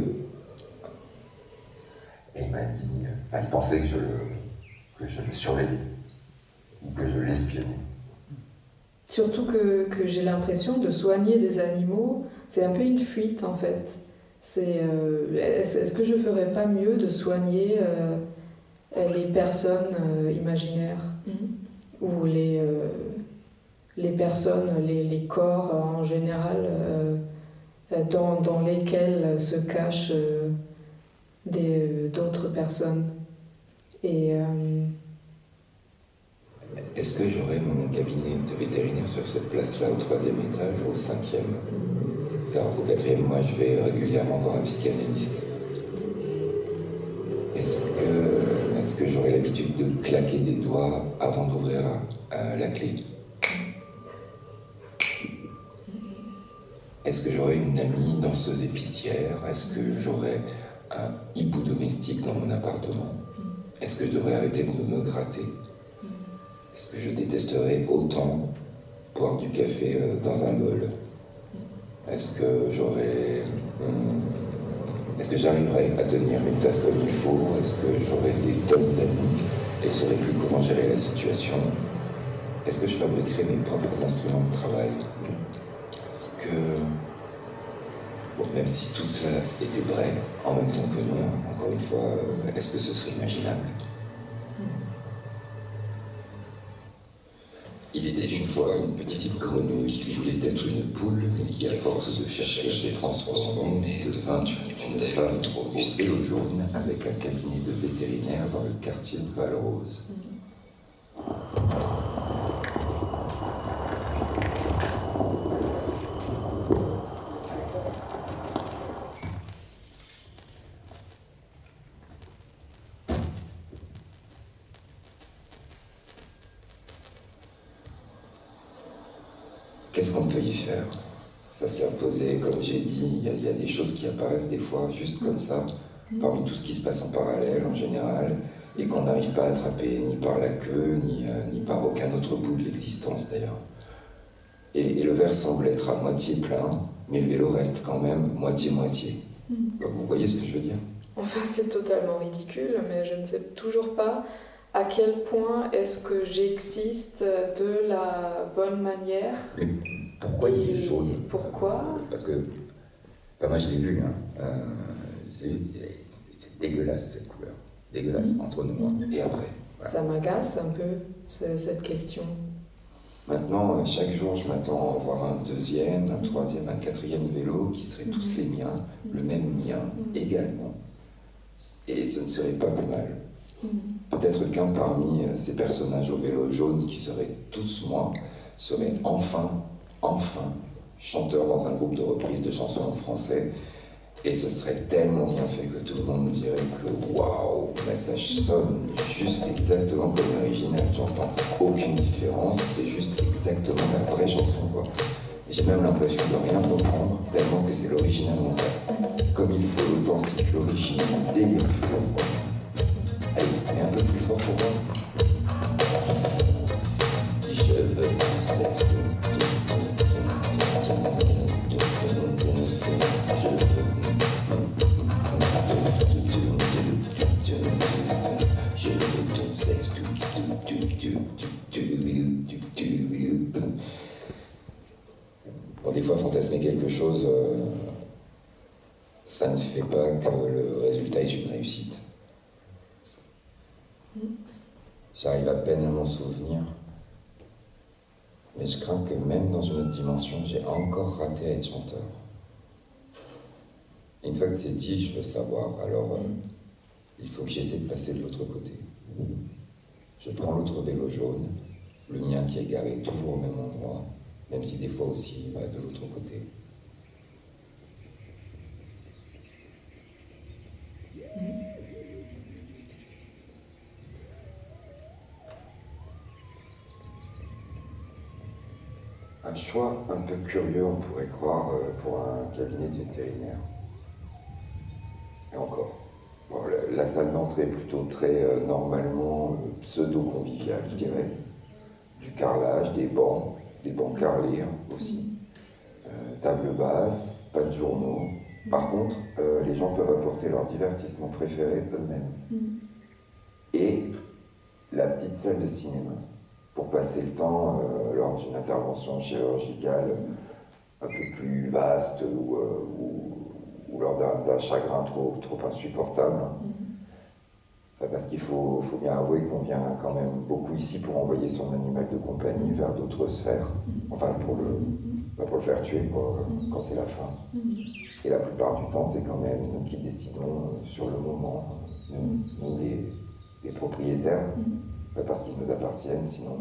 Elle m'a dit, elle pensait que je le, que je le surveillais, ou que je l'espionnais. Surtout que, que j'ai l'impression de soigner des animaux, c'est un peu une fuite en fait. C'est, euh, est-ce, que je ferais pas mieux de soigner euh, les personnes euh, imaginaires? Ou les, les personnes, les, les corps en général dans, dans lesquels se cachent d'autres personnes? Et Est-ce que j'aurai mon cabinet de vétérinaire sur cette place-là, au troisième étage ou au cinquième? Car au quatrième, moi, je vais régulièrement voir un psychanalyste. Est-ce que, j'aurai l'habitude de claquer des doigts avant d'ouvrir la clé? Est-ce que j'aurai une amie danseuse épicière? Est-ce que j'aurai un hibou domestique dans mon appartement? Est-ce que je devrais arrêter de me gratter Est-ce que je détesterais autant boire du café euh, dans un bol. Est-ce que j'aurais... hum, Est-ce que j'arriverai à tenir une tasse comme il faut? Est-ce que j'aurai des tonnes d'amis et saurai plus comment gérer la situation? Est-ce que je fabriquerai mes propres instruments de travail? Est-ce que... Bon, même si tout cela était vrai, en même temps que non, encore une fois, euh, est-ce que ce serait imaginable? Il était une fois une petite grenouille qui voulait être une poule, mais qui, à force de chercher à se transformer, devint une femme au vélo jaune avec un cabinet de vétérinaire dans le quartier de Valrose qu'on peut y faire Ça s'est imposé, comme j'ai dit, il y, a- il y a des choses qui apparaissent des fois juste comme ça, parmi tout ce qui se passe en parallèle en général, et qu'on n'arrive pas à attraper ni par la queue, ni, euh, ni par aucun autre bout de l'existence d'ailleurs. Et, et le verre semble être à moitié plein, mais le vélo reste quand même moitié-moitié. Vous voyez ce que je veux dire? Enfin, c'est totalement ridicule, mais je ne sais toujours pas à quel point est-ce que j'existe de la bonne manière. Mais pourquoi il est jaune? Pourquoi? Parce que, enfin moi je l'ai vu, hein, euh, c'est dégueulasse cette couleur, dégueulasse entre nous hein. et après. voilà. Ça m'agace un peu, ce- cette question. Maintenant, euh, chaque jour, je m'attends à en voir un deuxième, un troisième, un quatrième vélo qui seraient tous les miens, le même mien également. Et ce ne serait pas plus mal. Peut-être qu'un parmi euh, ces personnages au vélo jaune qui seraient tous moi serait enfin, enfin, chanteur dans un groupe de reprises de chansons en français. Et ce serait tellement bien fait que tout le monde dirait que waouh, mais ça sonne juste exactement comme l'original. J'entends aucune différence, c'est juste exactement la vraie chanson quoi. J'ai même l'impression de rien comprendre tellement que c'est l'original en vrai. Comme il faut l'authentique, l'original, délire quoi. Allez, allez un peu plus fort pour moi. Fois, fantasmer quelque chose, euh, ça ne fait pas que le résultat est une réussite. J'arrive à peine à m'en souvenir. Mais je crains que même dans une autre dimension, j'ai encore raté à être chanteur. Une fois que c'est dit, je veux savoir. Alors, euh, il faut que j'essaie de passer de l'autre côté. Je prends l'autre vélo jaune, le mien qui est garé toujours au même endroit, même si des fois aussi de l'autre côté. Un choix un peu curieux, on pourrait croire, euh, pour un cabinet de vétérinaire. Et encore. Bon, la, la salle d'entrée est plutôt très euh, normalement euh, pseudo-conviviale, je dirais. Du carrelage, des bancs, des bancs carrelés hein, aussi. Euh, table basse, pas de journaux. Par contre, euh, les gens peuvent apporter leur divertissement préféré eux-mêmes. Et la petite salle de cinéma pour passer le temps euh, lors d'une intervention chirurgicale un peu plus vaste ou, ou- ou lors d'un chagrin trop, trop insupportable. Parce qu'il faut, faut bien avouer qu'on vient quand même beaucoup ici pour envoyer son animal de compagnie vers d'autres sphères, enfin pour le, pas pour le faire tuer quand c'est la fin. Et la plupart du temps, c'est quand même nous qui décidons euh, sur le moment, nous, nous les, propriétaires, pas parce qu'ils nous appartiennent, sinon,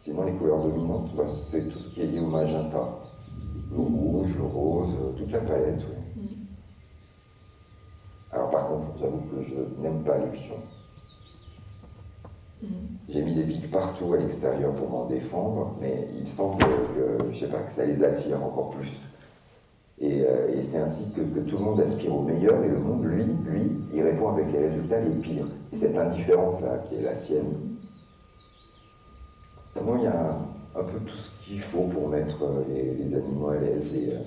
sinon les couleurs dominantes, bah, c'est tout ce qui est lié au magenta. Le rouge, le rose, euh, toute la palette. Alors par contre, j'avoue que je n'aime pas les pigeons. J'ai mis des pics partout à l'extérieur pour m'en défendre, mais il semble que, je sais pas, que ça les attire encore plus. Et, euh, et c'est ainsi que, que tout le monde aspire au meilleur et le monde, lui, lui, il répond avec les résultats les pires. Et cette indifférence-là, qui est la sienne. Sinon, il y a un, un peu tout ce qu'il faut pour mettre euh, les, les animaux à l'aise, des, euh,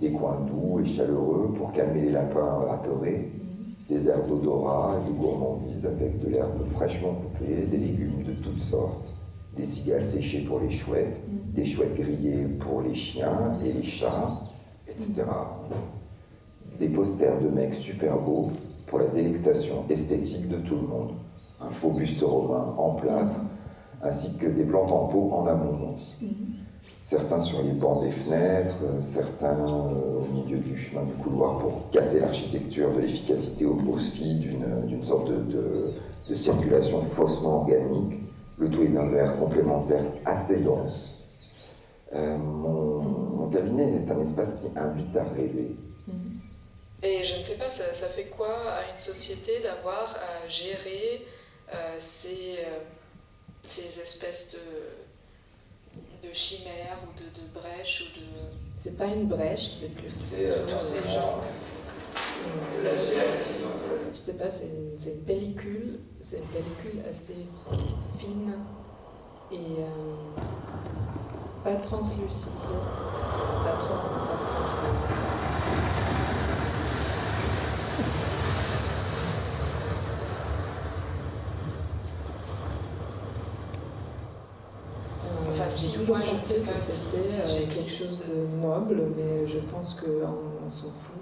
des coins doux et chaleureux pour calmer les lapins apeurés, des airs d'odorat et de gourmandise avec de l'herbe fraîchement coupée, des légumes de toutes sortes, des cigales séchées pour les chouettes, des chouettes grillées pour les chiens et les chats, etc. Des posters de mecs super beaux pour la délectation esthétique de tout le monde. Un faux buste romain en plâtre, ainsi que des plantes en pot en abondance. Certains sur les bords des fenêtres, euh, certains euh, au milieu du chemin du couloir pour casser l'architecture de l'efficacité au profit d'une d'une sorte de, circulation faussement organique. Le tout est d'un verre complémentaire assez dense. Euh, mon, cabinet est un espace qui invite à rêver. Et je ne sais pas, ça, fait quoi à une société d'avoir à gérer euh, ces, euh, ces espèces de, de chimères ou de, de brèches ou de... C'est pas une brèche, c'est plus. C'est, euh, tous ces gens. De la gélatine, en fait. Je sais pas, c'est une, c'est une pellicule, c'est une pellicule assez fine et euh, pas translucide, pas trop, pas translucide. Euh, Enfin, j'ai si toujours moi, je sais que c'était euh, quelque chose de noble, mais je pense qu'on on, s'en fout.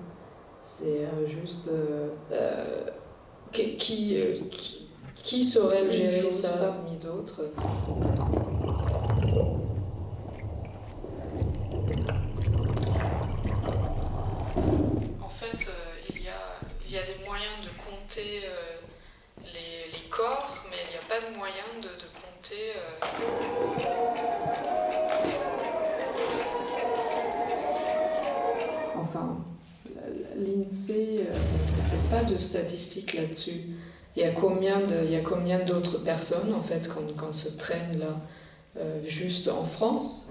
C'est euh, juste. euh, Euh, qui, qui, euh, qui, qui saurait gérer ça parmi d'autres? En fait, euh, il, y a, il y a des moyens de compter euh, les, les corps, mais il n'y a pas de moyen de, de euh, Enfin, l'INSEE euh, ne fait pas de statistiques là-dessus. Il y a combien d'autres personnes en fait quand, quand se traînent là euh, juste en France?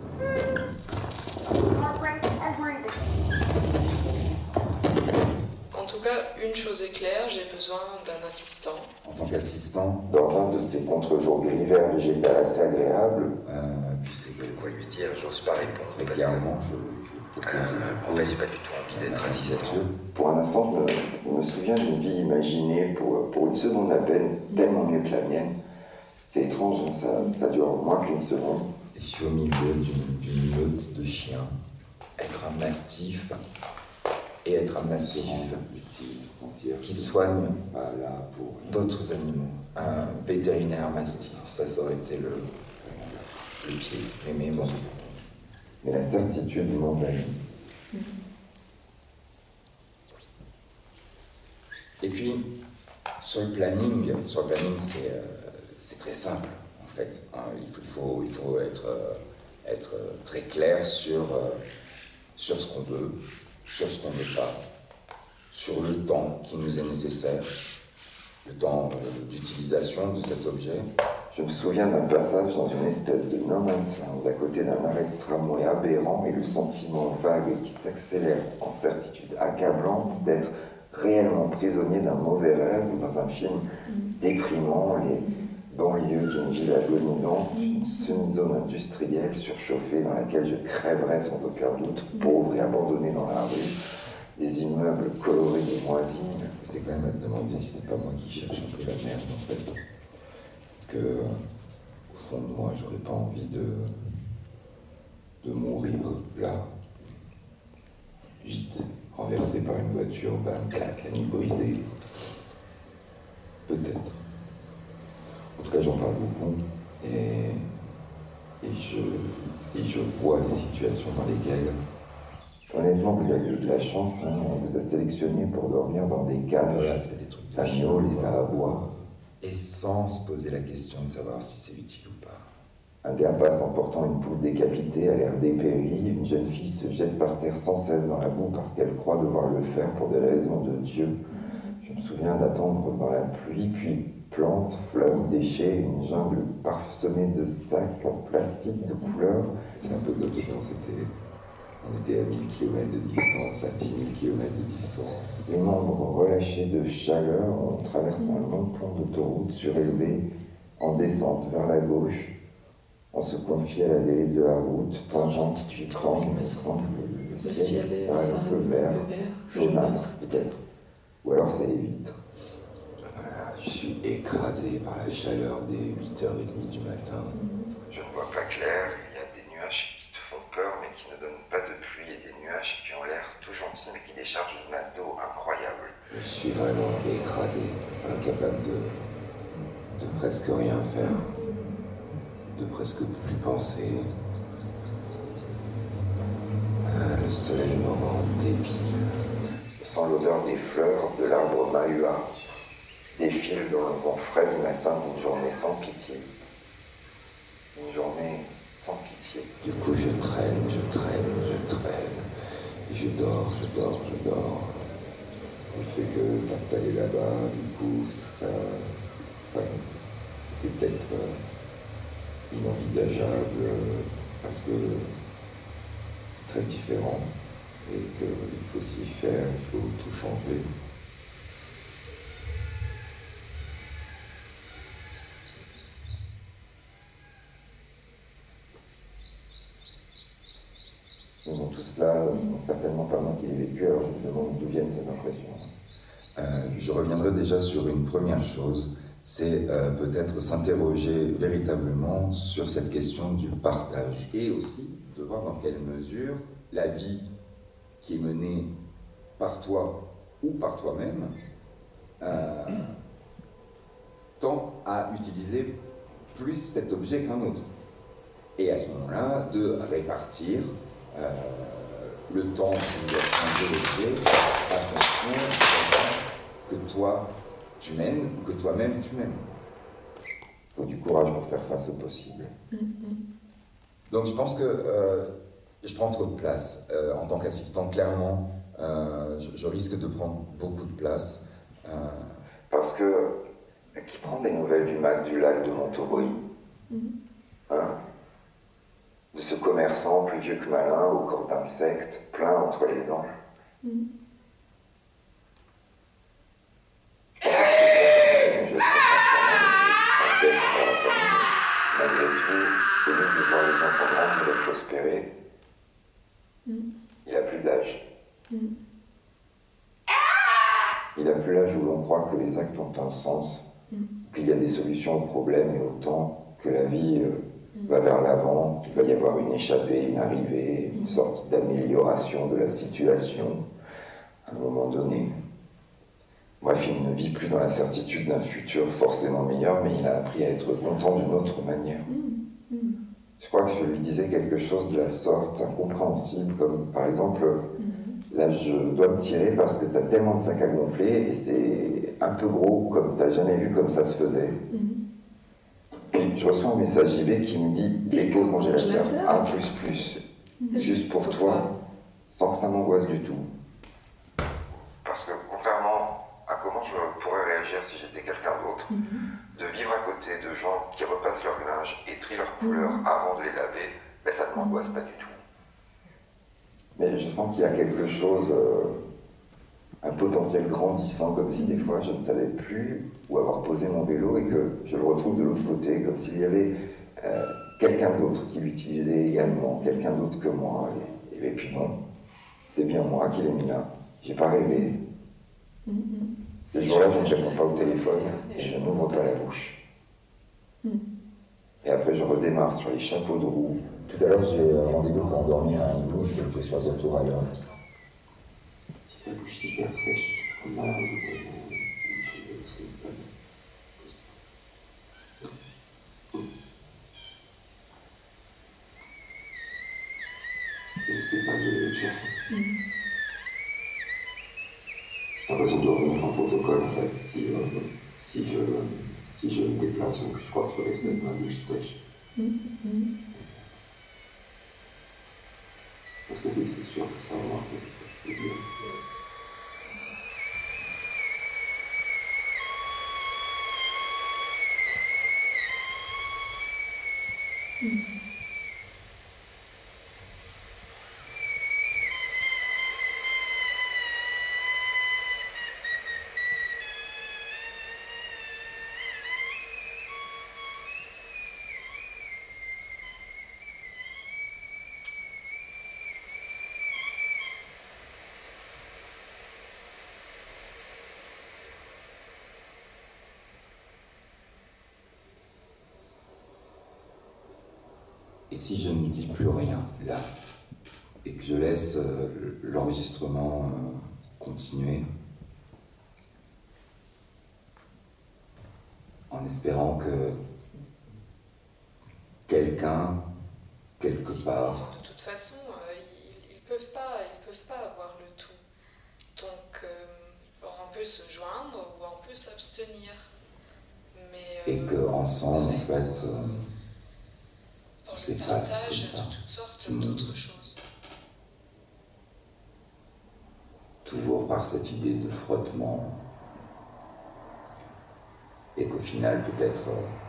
En tout cas, une chose est claire, j'ai besoin d'un assistant. En tant qu'assistant, dans un de ces contre-jours d'hiver végétal assez agréables, puisque je quoi lui dire, j'ose pas répondre. très clairement, que, je, je propose euh, en fait, j'ai pas du tout envie d'être assistant. Pour un instant, je me, me souviens d'une vie imaginée pour, pour une seconde à peine, tellement mieux que la mienne. C'est étrange, hein, ça, ça dure moins qu'une seconde. Je suis au milieu d'une d'une meute de chiens. Être un mastif et être un mastif qui soigne d'autres animaux. Un vétérinaire mastif, ça, ça aurait été le, le pied. Mais, mais bon. Mais la certitude m'envahit. Et puis, sur le planning, sur le planning, c'est euh, très simple, en fait. hein. il, faut, il, faut, il faut être, euh, être euh, très clair sur, euh, sur ce qu'on veut, sur ce qu'on veut pas, sur le temps qui nous est nécessaire, le temps euh, d'utilisation de cet objet. Je me souviens d'un passage dans une espèce de no man's land, à côté d'un arrêt de tramway aberrant, et le sentiment vague qui t'accélère en certitude accablante d'être réellement prisonnier d'un mauvais rêve ou dans un film déprimant, les banlieues d'une ville agonisante, une semi-zone industrielle surchauffée dans laquelle je crèverais sans aucun doute, pauvre et abandonné dans la rue, des immeubles colorés et moisis. C'était quand même à se demander si c'est pas moi qui cherche un peu la merde, en fait. Parce que, au fond de moi, j'aurais pas envie de, de mourir là, vite, renversé par une voiture, bam, clac, la nuit brisée. Peut-être. En tout cas, j'en parle beaucoup. Et, et, je, et je vois des situations dans lesquelles Honnêtement, vous avez eu de la chance, hein, on vous a sélectionné pour dormir dans des caves d'agneaux, les à boire. et sans se poser la question de savoir si c'est utile ou pas. Un gars passe en portant une poule décapitée à l'air dépéri, une jeune fille se jette par terre sans cesse dans la boue parce qu'elle croit devoir le faire pour des raisons de Dieu. Je me souviens d'attendre dans la pluie, puis plantes, fleurs, déchets, une jungle parsemée de sacs en plastique de couleurs. C'est un peu comme si on s'était On était à 1000 km de distance, à 10 000 km de distance. Les membres relâchés de chaleur, on traverse un long pont d'autoroute surélevé en descente vers la gauche. On se confie à la dérive de la route, tangente du me semble. Le ciel s'arrête un peu vert, jaunâtre peut-être. Ou alors ça évite. Je suis écrasé par la chaleur des 8h30 du matin. Je ne vois pas clair, il y a des nuages qui te font peur mais qui ne donnent pas de pluie et des nuages qui ont l'air tout gentils mais qui déchargent une masse d'eau incroyable. Je suis vraiment écrasé, incapable de, de presque rien faire, de presque plus penser. Ah, le soleil me rend débile. Je sens l'odeur des fleurs de l'arbre mahua, défile dans le vent frais du matin d'une journée sans pitié. Une journée sans pitié. Du coup, je traîne, je traîne, je traîne. Et je dors, je dors, je dors. Le fait que t'installer là-bas, du coup, ça. C'était peut-être euh, inenvisageable euh, parce que c'est très différent et qu'il faut s'y faire, il faut tout changer. Mais bon, tout cela, certainement pas moi qui l'ai vécu, alors je me demande d'où viennent ces impressions. Euh, je reviendrai déjà sur une première chose, c'est euh, peut-être s'interroger véritablement sur cette question du partage. Et aussi de voir dans quelle mesure la vie qui est menée par toi ou par toi-même euh, tend à utiliser plus cet objet qu'un autre. Et à ce moment-là, de répartir le temps à fonction du temps que toi tu mènes ou que toi-même tu mènes. Il faut du courage pour faire face au possible. Donc je pense que euh, je prends trop de place. Euh, en tant qu'assistant, clairement, euh, je, je risque de prendre beaucoup de place. Parce que qui prend des nouvelles du du lac de Montaubrey Hein? De ce commerçant plus vieux que malin, au corps d'insectes, plein entre les dents. Malgré tout, au lieu de voir les enfants grandir et prospérer, il a plus d'âge. Il a plus l'âge où l'on croit que les actes ont un sens, qu'il y a des solutions aux problèmes et autant que la vie euh, va vers l'avant, qu'il va y avoir une échappée, une arrivée, une sorte d'amélioration de la situation à un moment donné. Bref, il ne vit plus dans la certitude d'un futur forcément meilleur, mais il a appris à être content d'une autre manière. Je crois que je lui disais quelque chose de la sorte, incompréhensible, comme par exemple, là je dois me tirer parce que tu as tellement de sacs à gonfler et c'est un peu gros comme tu jamais vu comme ça se faisait. Je reçois un message IB qui me dit au congélateur, un plus plus, juste pour toi, sans que ça m'angoisse du tout. Parce que contrairement à comment je pourrais réagir si j'étais quelqu'un d'autre, de vivre à côté de gens qui repassent leur linge et trient leurs couleurs avant de les laver, ben, ça ne m'angoisse pas du tout. Mais je sens qu'il y a quelque chose, euh, un potentiel grandissant, comme si des fois je ne savais plus où avoir posé mon vélo et que je le retrouve de l'autre côté, comme s'il y avait euh, quelqu'un d'autre qui l'utilisait également, quelqu'un d'autre que moi. Et, et puis non, c'est bien moi qui l'ai mis là. J'ai pas rêvé. Ces jours-là, je ne réponds pas au téléphone et je n'ouvre pas la bouche. Et après, je redémarre sur les chapeaux de roue. Tout à l'heure, j'ai euh, rendez-vous pour endormir un hibou, il faut que je sois de retour à l'heure. La bouche hyper sèche, je prends mal. Et c'est pas de chercher. J'ai l'impression de revenir en protocole en fait, si, je, je me déplace, je crois qu'il faut rester avec ma bouche sèche. Parce que c'est sûr que ça va avoir de. Mm-hmm. Et si je ne dis plus rien là, et que je laisse euh, l'enregistrement euh, continuer, en espérant que quelqu'un, quelque part, De toute façon, euh, ils, ils peuvent pas, ils peuvent pas avoir le tout. Donc, on peut se joindre ou on peut s'abstenir. Mais et euh, que ensemble, en fait, euh, dans on le s'efface comme ça. toutes sortes d'autres choses. toujours par cette idée de frottement, et qu'au final, peut-être, euh,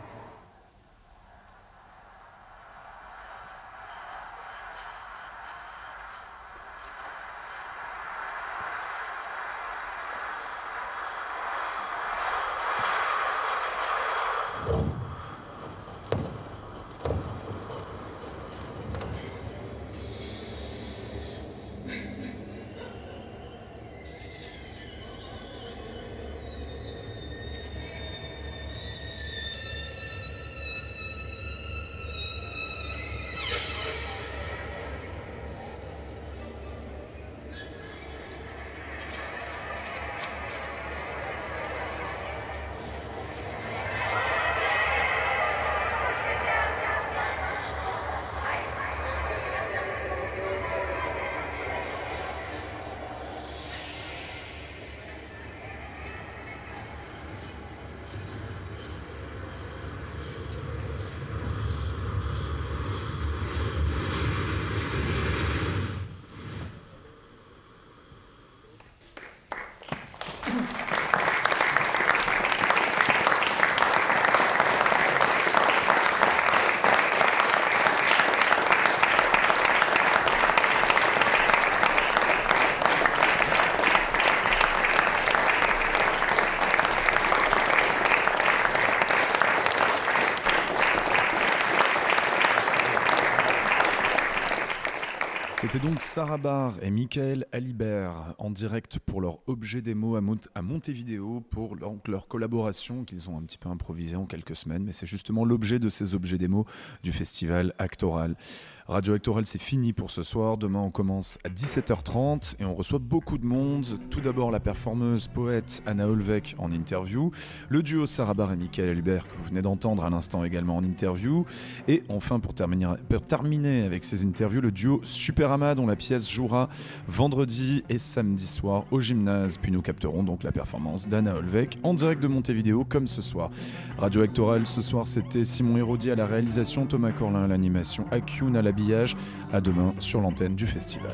C'était donc Sarah Barr et Michael Alibert en direct pour leur objet démo à Montevideo pour leur, leur collaboration qu'ils ont un petit peu improvisée en quelques semaines. Mais c'est justement l'objet de ces objets démo du festival Actoral. Radio Actoral, c'est fini pour ce soir. Demain, on commence à 17h30 et on reçoit beaucoup de monde. Tout d'abord, la performeuse poète Anna Olvek en interview, le duo Sarah Barr et Michael Albert que vous venez d'entendre à l'instant également en interview. Et enfin, pour terminer, avec ces interviews, le duo Superama dont la pièce jouera vendredi et samedi soir au gymnase. Puis nous capterons donc la performance d'Anna Olvek en direct de Montevideo comme ce soir. Radio Actoral, ce soir, c'était Simon Hérodier à la réalisation, Thomas Corlin à l'animation, Akune à À demain sur l'antenne du festival.